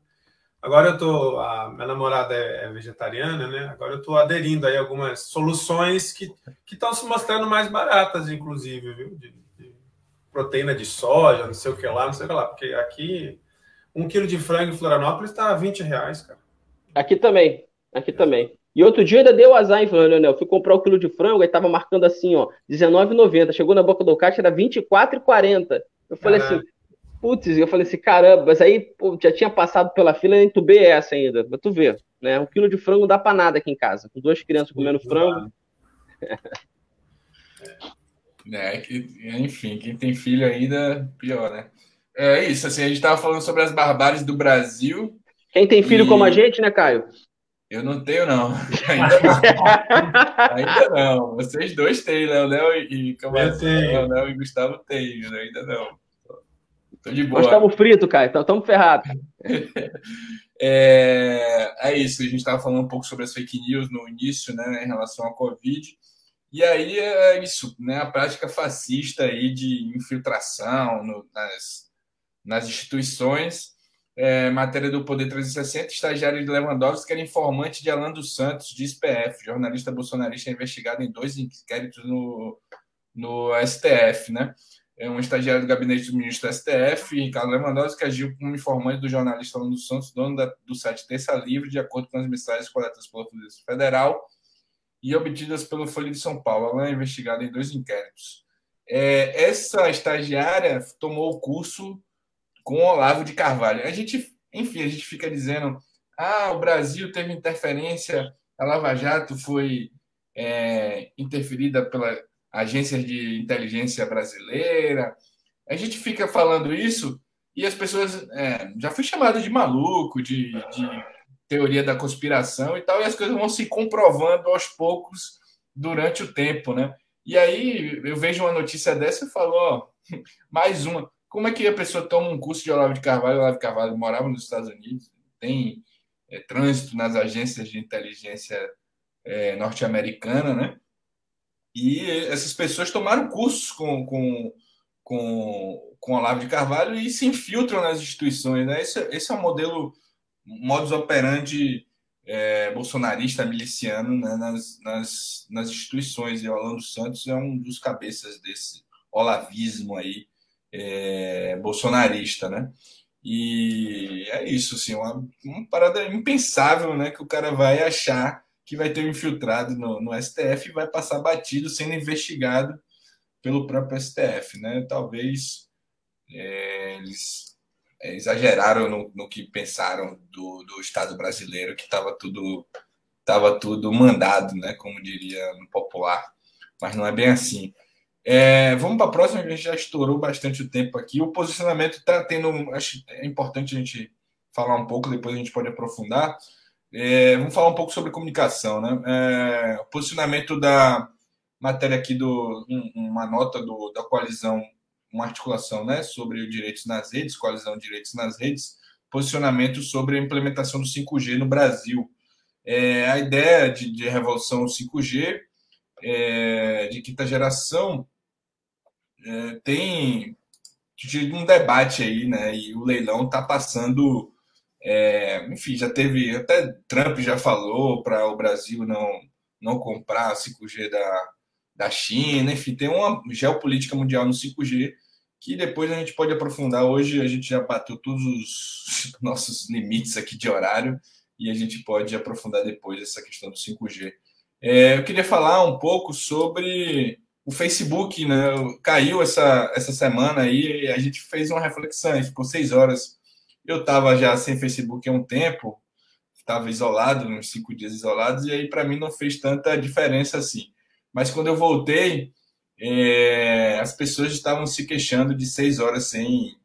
S3: Agora eu tô, a minha namorada é, é vegetariana, né? Agora eu tô aderindo aí algumas soluções que estão se mostrando mais baratas, inclusive, viu? De, de proteína de soja, não sei o que lá, não sei o que lá, porque aqui um quilo de frango em Florianópolis está 20 reais, cara.
S2: Aqui também, aqui também. E outro dia ainda deu azar, hein, Leonel? Fui comprar o quilo de frango, aí tava marcando assim, ó, R$19,90. Chegou na boca do caixa, era R$24,40. Eu falei assim, putz, eu falei assim, caramba, mas aí pô, já tinha passado pela fila e entubei essa ainda. Pra tu ver, né? Um quilo de frango não dá pra nada aqui em casa. Com duas crianças comendo frango.
S1: É, que, enfim, quem tem filho ainda, pior, né? É isso, assim, a gente tava falando sobre as barbáries do Brasil.
S2: Quem tem filho e... como a gente, né, Caio?
S1: Eu não tenho, não. Ainda não. ainda não. Vocês dois têm, né? O Léo e, o Léo e Gustavo têm, né? ainda não. Tô de boa.
S2: Nós estamos fritos, cara. Estamos ferrados.
S1: é, é isso. A gente estava falando um pouco sobre as fake news no início, né? Em relação à Covid. E aí é isso, né? A prática fascista aí de infiltração no, nas, nas instituições é, matéria do Poder 360, estagiário de Lewandowski que era informante de Alan dos Santos, de SPF, jornalista bolsonarista investigado em dois inquéritos no, no STF, né? É um estagiário do gabinete do ministro do STF, Ricardo Lewandowski, que agiu como informante do jornalista Alan dos Santos, dono da, do site Terça Livre, de acordo com as mensagens coletadas pela Polícia Federal e obtidas pelo Folha de São Paulo. Alan é investigado em dois inquéritos. É, essa estagiária tomou o curso com Olavo de Carvalho. A gente, enfim, a gente fica dizendo: ah, o Brasil teve interferência, a Lava Jato foi é, interferida pela agência de inteligência brasileira. A gente fica falando isso e as pessoas é, já fui chamado de maluco, de, de teoria da conspiração e tal, e as coisas vão se comprovando aos poucos durante o tempo, né? E aí eu vejo uma notícia dessa e falo, ó, mais uma. Como é que a pessoa toma um curso de Olavo de Carvalho? Olavo de Carvalho morava nos Estados Unidos, tem é, trânsito nas agências de inteligência é, norte-americana, né? E essas pessoas tomaram cursos com, com, com, com Olavo de Carvalho e se infiltram nas instituições, né? Esse, esse é um modelo, modus operandi é, bolsonarista, miliciano né? nas, nas, nas instituições. E o Alan dos Santos é um dos cabeças desse olavismo aí, é, bolsonarista, né? E é isso, assim, uma, uma, parada impensável, né? Que o cara vai achar que vai ter um infiltrado no, no STF e vai passar batido sendo investigado pelo próprio STF, né? Talvez é, eles é, exageraram no, no, que pensaram do, do Estado brasileiro, que estava tudo tava tudo mandado, né? Como diria no popular, mas não é bem assim. É, vamos para a próxima, a gente já estourou bastante o tempo aqui. O posicionamento está tendo. Acho é importante a gente falar um pouco, depois a gente pode aprofundar. É, vamos falar um pouco sobre comunicação, né? É, o posicionamento da matéria aqui do um, uma nota do, da coalizão, uma articulação, né, sobre direitos nas redes, coalizão direitos nas redes, posicionamento sobre a implementação do 5G no Brasil. É, a ideia de, de revolução 5G é, de quinta geração é, tem um debate aí, né? E o leilão está passando é, enfim, já teve, até Trump já falou para o Brasil não, não comprar 5G da, da China, enfim, tem uma geopolítica mundial no 5G que depois a gente pode aprofundar. Hoje a gente já bateu todos os nossos limites aqui de horário e a gente pode aprofundar depois essa questão do 5G. É, eu queria falar um pouco sobre o Facebook, né? Caiu essa, essa semana aí a gente fez uma reflexão, ficou seis horas eu estava já sem Facebook há um tempo, estava isolado, uns cinco dias isolados, e aí para mim não fez tanta diferença assim. Mas quando eu voltei, é, as pessoas estavam se queixando de seis horas sem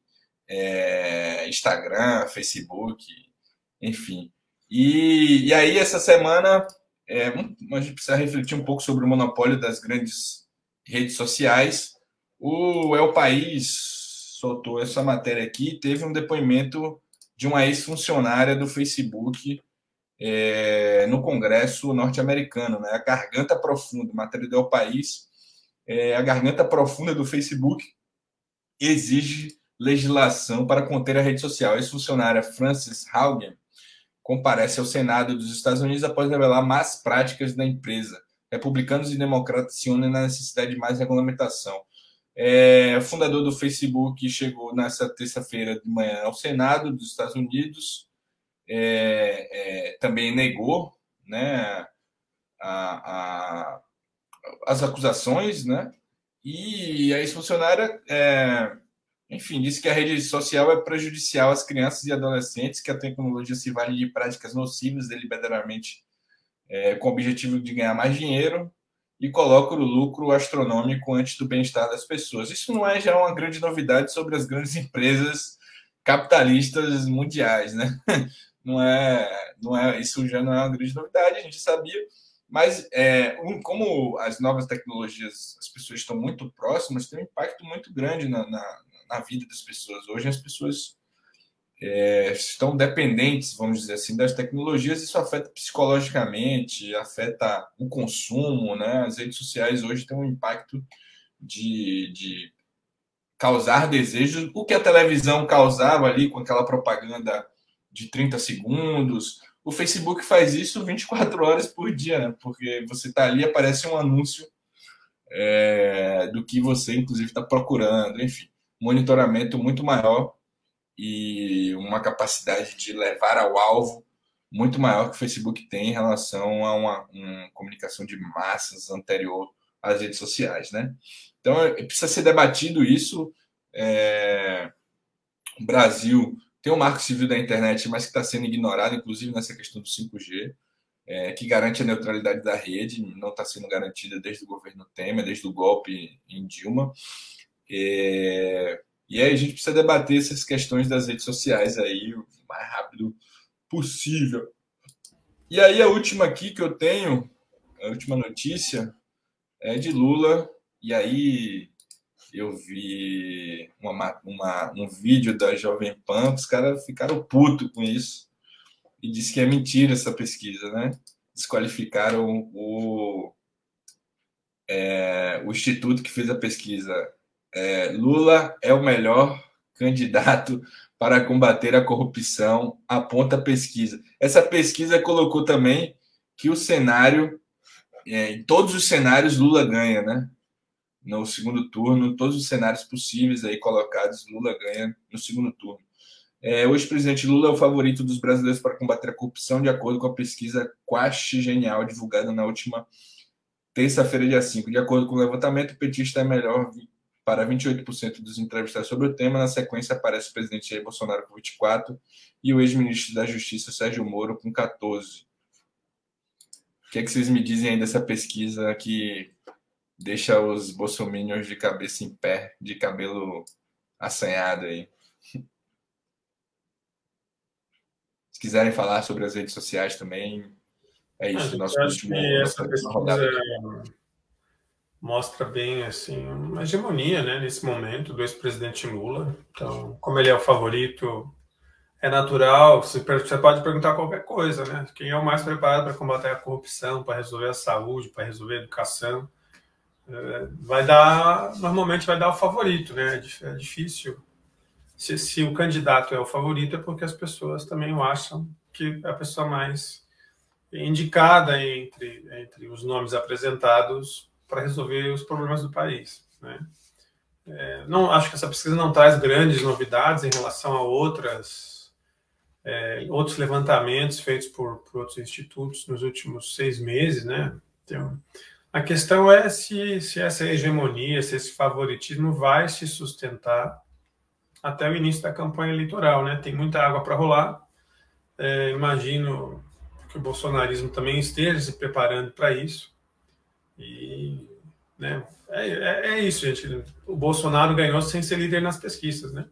S1: é, Instagram, Facebook, enfim. E, e aí, essa semana, é, a gente precisa refletir um pouco sobre o monopólio das grandes redes sociais. O o País soltou essa matéria aqui, teve um depoimento de uma ex-funcionária do Facebook é, no Congresso norte-americano, né? A garganta profunda, matéria do País, é, a garganta profunda do Facebook exige legislação para conter a rede social. A ex-funcionária Frances Haugen comparece ao Senado dos Estados Unidos após revelar más práticas da empresa. Republicanos e democratas se unem na necessidade de mais regulamentação. É, fundador do Facebook chegou nessa terça-feira de manhã ao Senado dos Estados Unidos, é, é, também negou né, a, a, as acusações, né? E a ex-funcionária, é, enfim, disse que a rede social é prejudicial às crianças e adolescentes, que a tecnologia se vale de práticas nocivas deliberadamente é, com o objetivo de ganhar mais dinheiro e coloca o lucro astronômico antes do bem-estar das pessoas. Isso não é já uma grande novidade sobre as grandes empresas capitalistas mundiais, né? Não é, não é, isso já não é uma grande novidade, a gente sabia. Mas é, um, como as novas tecnologias, as pessoas estão muito próximas, tem um impacto muito grande na, na, na vida das pessoas. Hoje as pessoas é, estão dependentes, vamos dizer assim, das tecnologias, isso afeta psicologicamente, afeta o consumo, né? As redes sociais hoje têm um impacto de, de causar desejos, o que a televisão causava ali com aquela propaganda de 30 segundos. O Facebook faz isso 24 horas por dia, né? Porque você está ali, aparece um anúncio é, do que você, inclusive, está procurando, enfim, monitoramento muito maior e uma capacidade de levar ao alvo muito maior que o Facebook tem em relação a uma, uma comunicação de massas anterior às redes sociais, né? Então precisa ser debatido isso. É... O Brasil tem um marco civil da internet, mas que está sendo ignorado, inclusive nessa questão do 5G, é, que garante a neutralidade da rede, não está sendo garantida desde o governo Temer, desde o golpe em Dilma. É, e aí a gente precisa debater essas questões das redes sociais aí o mais rápido possível. E aí a última aqui que eu tenho, a última notícia, é de Lula. E aí eu vi uma, uma, um vídeo da Jovem Pan, os caras ficaram putos com isso. E disse que é mentira essa pesquisa, né? Desqualificaram o, é, o instituto que fez a pesquisa é, Lula é o melhor candidato para combater a corrupção, aponta a pesquisa. Essa pesquisa colocou também que o cenário, é, em todos os cenários, Lula ganha, né? No segundo turno, todos os cenários possíveis aí colocados, Lula ganha no segundo turno. É, o ex-presidente Lula é o favorito dos brasileiros para combater a corrupção, de acordo com a pesquisa Quast Genial, divulgada na última terça-feira, dia 5. De acordo com o levantamento, o petista é melhor para 28% dos entrevistados sobre o tema. Na sequência, aparece o presidente Jair Bolsonaro com 24% e o ex-ministro da Justiça, Sérgio Moro, com 14%. O que, é que vocês me dizem aí dessa pesquisa que deixa os bolsominions de cabeça em pé, de cabelo assanhado aí. Se quiserem falar sobre as redes sociais também, é isso.
S3: Nosso último, essa pesquisa mostra bem assim uma hegemonia, né, nesse momento do ex-presidente Lula. Então, como ele é o favorito, é natural. Você pode perguntar qualquer coisa, né? Quem é o mais preparado para combater a corrupção, para resolver a saúde, para resolver a educação? É, vai dar, normalmente vai dar o favorito, né? É, é difícil. Se, se, o candidato é o favorito, é porque as pessoas também o acham que é a pessoa mais indicada entre, entre os nomes apresentados para resolver os problemas do país, né? É, não acho que essa pesquisa não traz grandes novidades em relação a outras é, outros levantamentos feitos por, por, outros institutos nos últimos seis meses, né? Então, a questão é se, se essa hegemonia, se esse favoritismo vai se sustentar até o início da campanha eleitoral, né? Tem muita água para rolar. É, imagino que o bolsonarismo também esteja se preparando para isso. E né, é, é, é, isso, gente. O Bolsonaro ganhou sem ser líder nas pesquisas, né?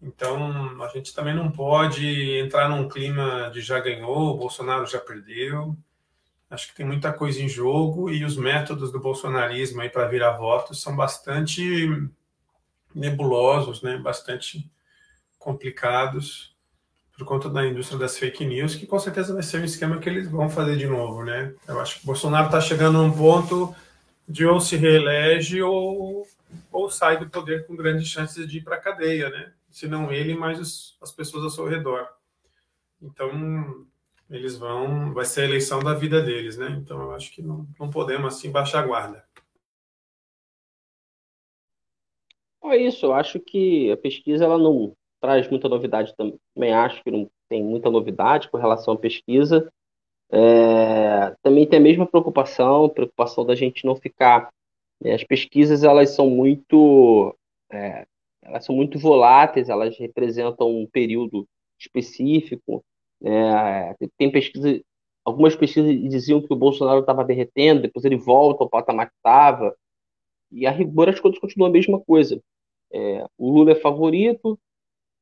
S3: Então a gente também não pode entrar num clima de já ganhou, o Bolsonaro já perdeu. Acho que tem muita coisa em jogo e os métodos do bolsonarismo aí para virar votos são bastante nebulosos, né? Bastante complicados por conta da indústria das fake news, que com certeza vai ser um esquema que eles vão fazer de novo, né? Eu acho que o Bolsonaro está chegando a um ponto de ou se reelege ou, ou sai do poder com grandes chances de ir para a cadeia, né? Se não ele, mas os, as pessoas ao seu redor. Então, eles vão, vai ser a eleição da vida deles, né? Então eu acho que não, não podemos assim baixar a guarda.
S2: É isso, eu acho que a pesquisa ela não traz muita novidade também, acho que não tem muita novidade com relação à pesquisa. É, também tem a mesma preocupação, preocupação da gente não ficar. Né, as pesquisas elas são muito, é, elas são muito voláteis, elas representam um período específico. É, tem pesquisa, algumas pesquisas diziam que o Bolsonaro estava derretendo, depois ele volta ao patamar que estava, e a rigor as coisas continuam a mesma coisa. É, o Lula é favorito,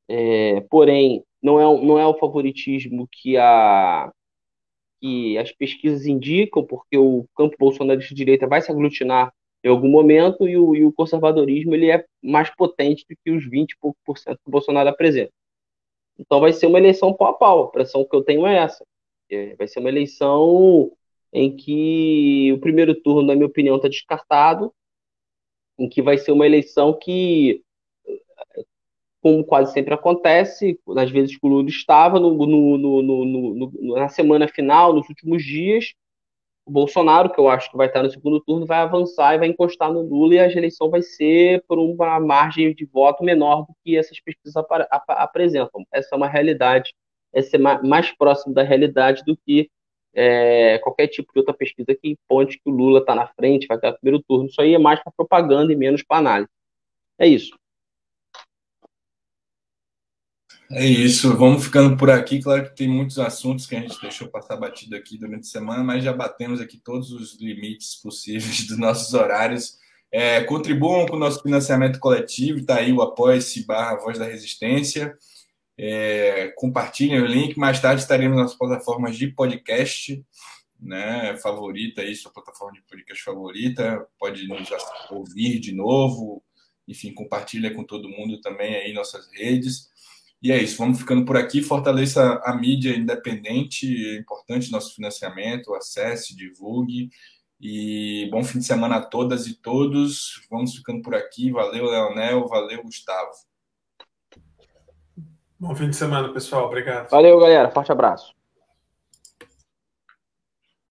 S2: é, porém não é, não é o favoritismo que, a, que as pesquisas indicam, porque o campo bolsonarista de direita vai se aglutinar em algum momento e o, e o conservadorismo ele é mais potente do que os 20 e pouco por cento que o Bolsonaro apresenta. Então vai ser uma eleição pau a pau. A pressão que eu tenho é essa. É, vai ser uma eleição em que o primeiro turno, na minha opinião, está descartado, em que vai ser uma eleição que, como quase sempre acontece, nas vezes que o Lula estava no, no, no, na semana final, nos últimos dias, o Bolsonaro, que eu acho que vai estar no segundo turno, vai avançar e vai encostar no Lula e a eleição vai ser por uma margem de voto menor do que essas pesquisas ap ap apresentam. Essa é uma realidade, essa é mais próximo da realidade do que é, qualquer tipo de outra pesquisa que ponte que o Lula está na frente, vai ter o primeiro turno. Isso aí é mais para propaganda e menos para análise. É isso.
S1: É isso, vamos ficando por aqui. Claro que tem muitos assuntos que a gente deixou passar batido aqui durante a semana, mas já batemos aqui todos os limites possíveis dos nossos horários. É, contribuam com o nosso financiamento coletivo, está aí o apoia-se barra Voz da Resistência. É, compartilhem o link. Mais tarde estaremos nas plataformas de podcast, né? Favorita aí, sua plataforma de podcast favorita. Pode nos ouvir de novo. Enfim, compartilha com todo mundo também aí nossas redes. E é isso, vamos ficando por aqui. Fortaleça a mídia independente, é importante nosso financiamento, acesse, divulgue. E bom fim de semana a todas e todos. Vamos ficando por aqui. Valeu, Leonel. Valeu, Gustavo.
S3: Bom fim de semana, pessoal. Obrigado.
S2: Valeu, galera. Forte abraço.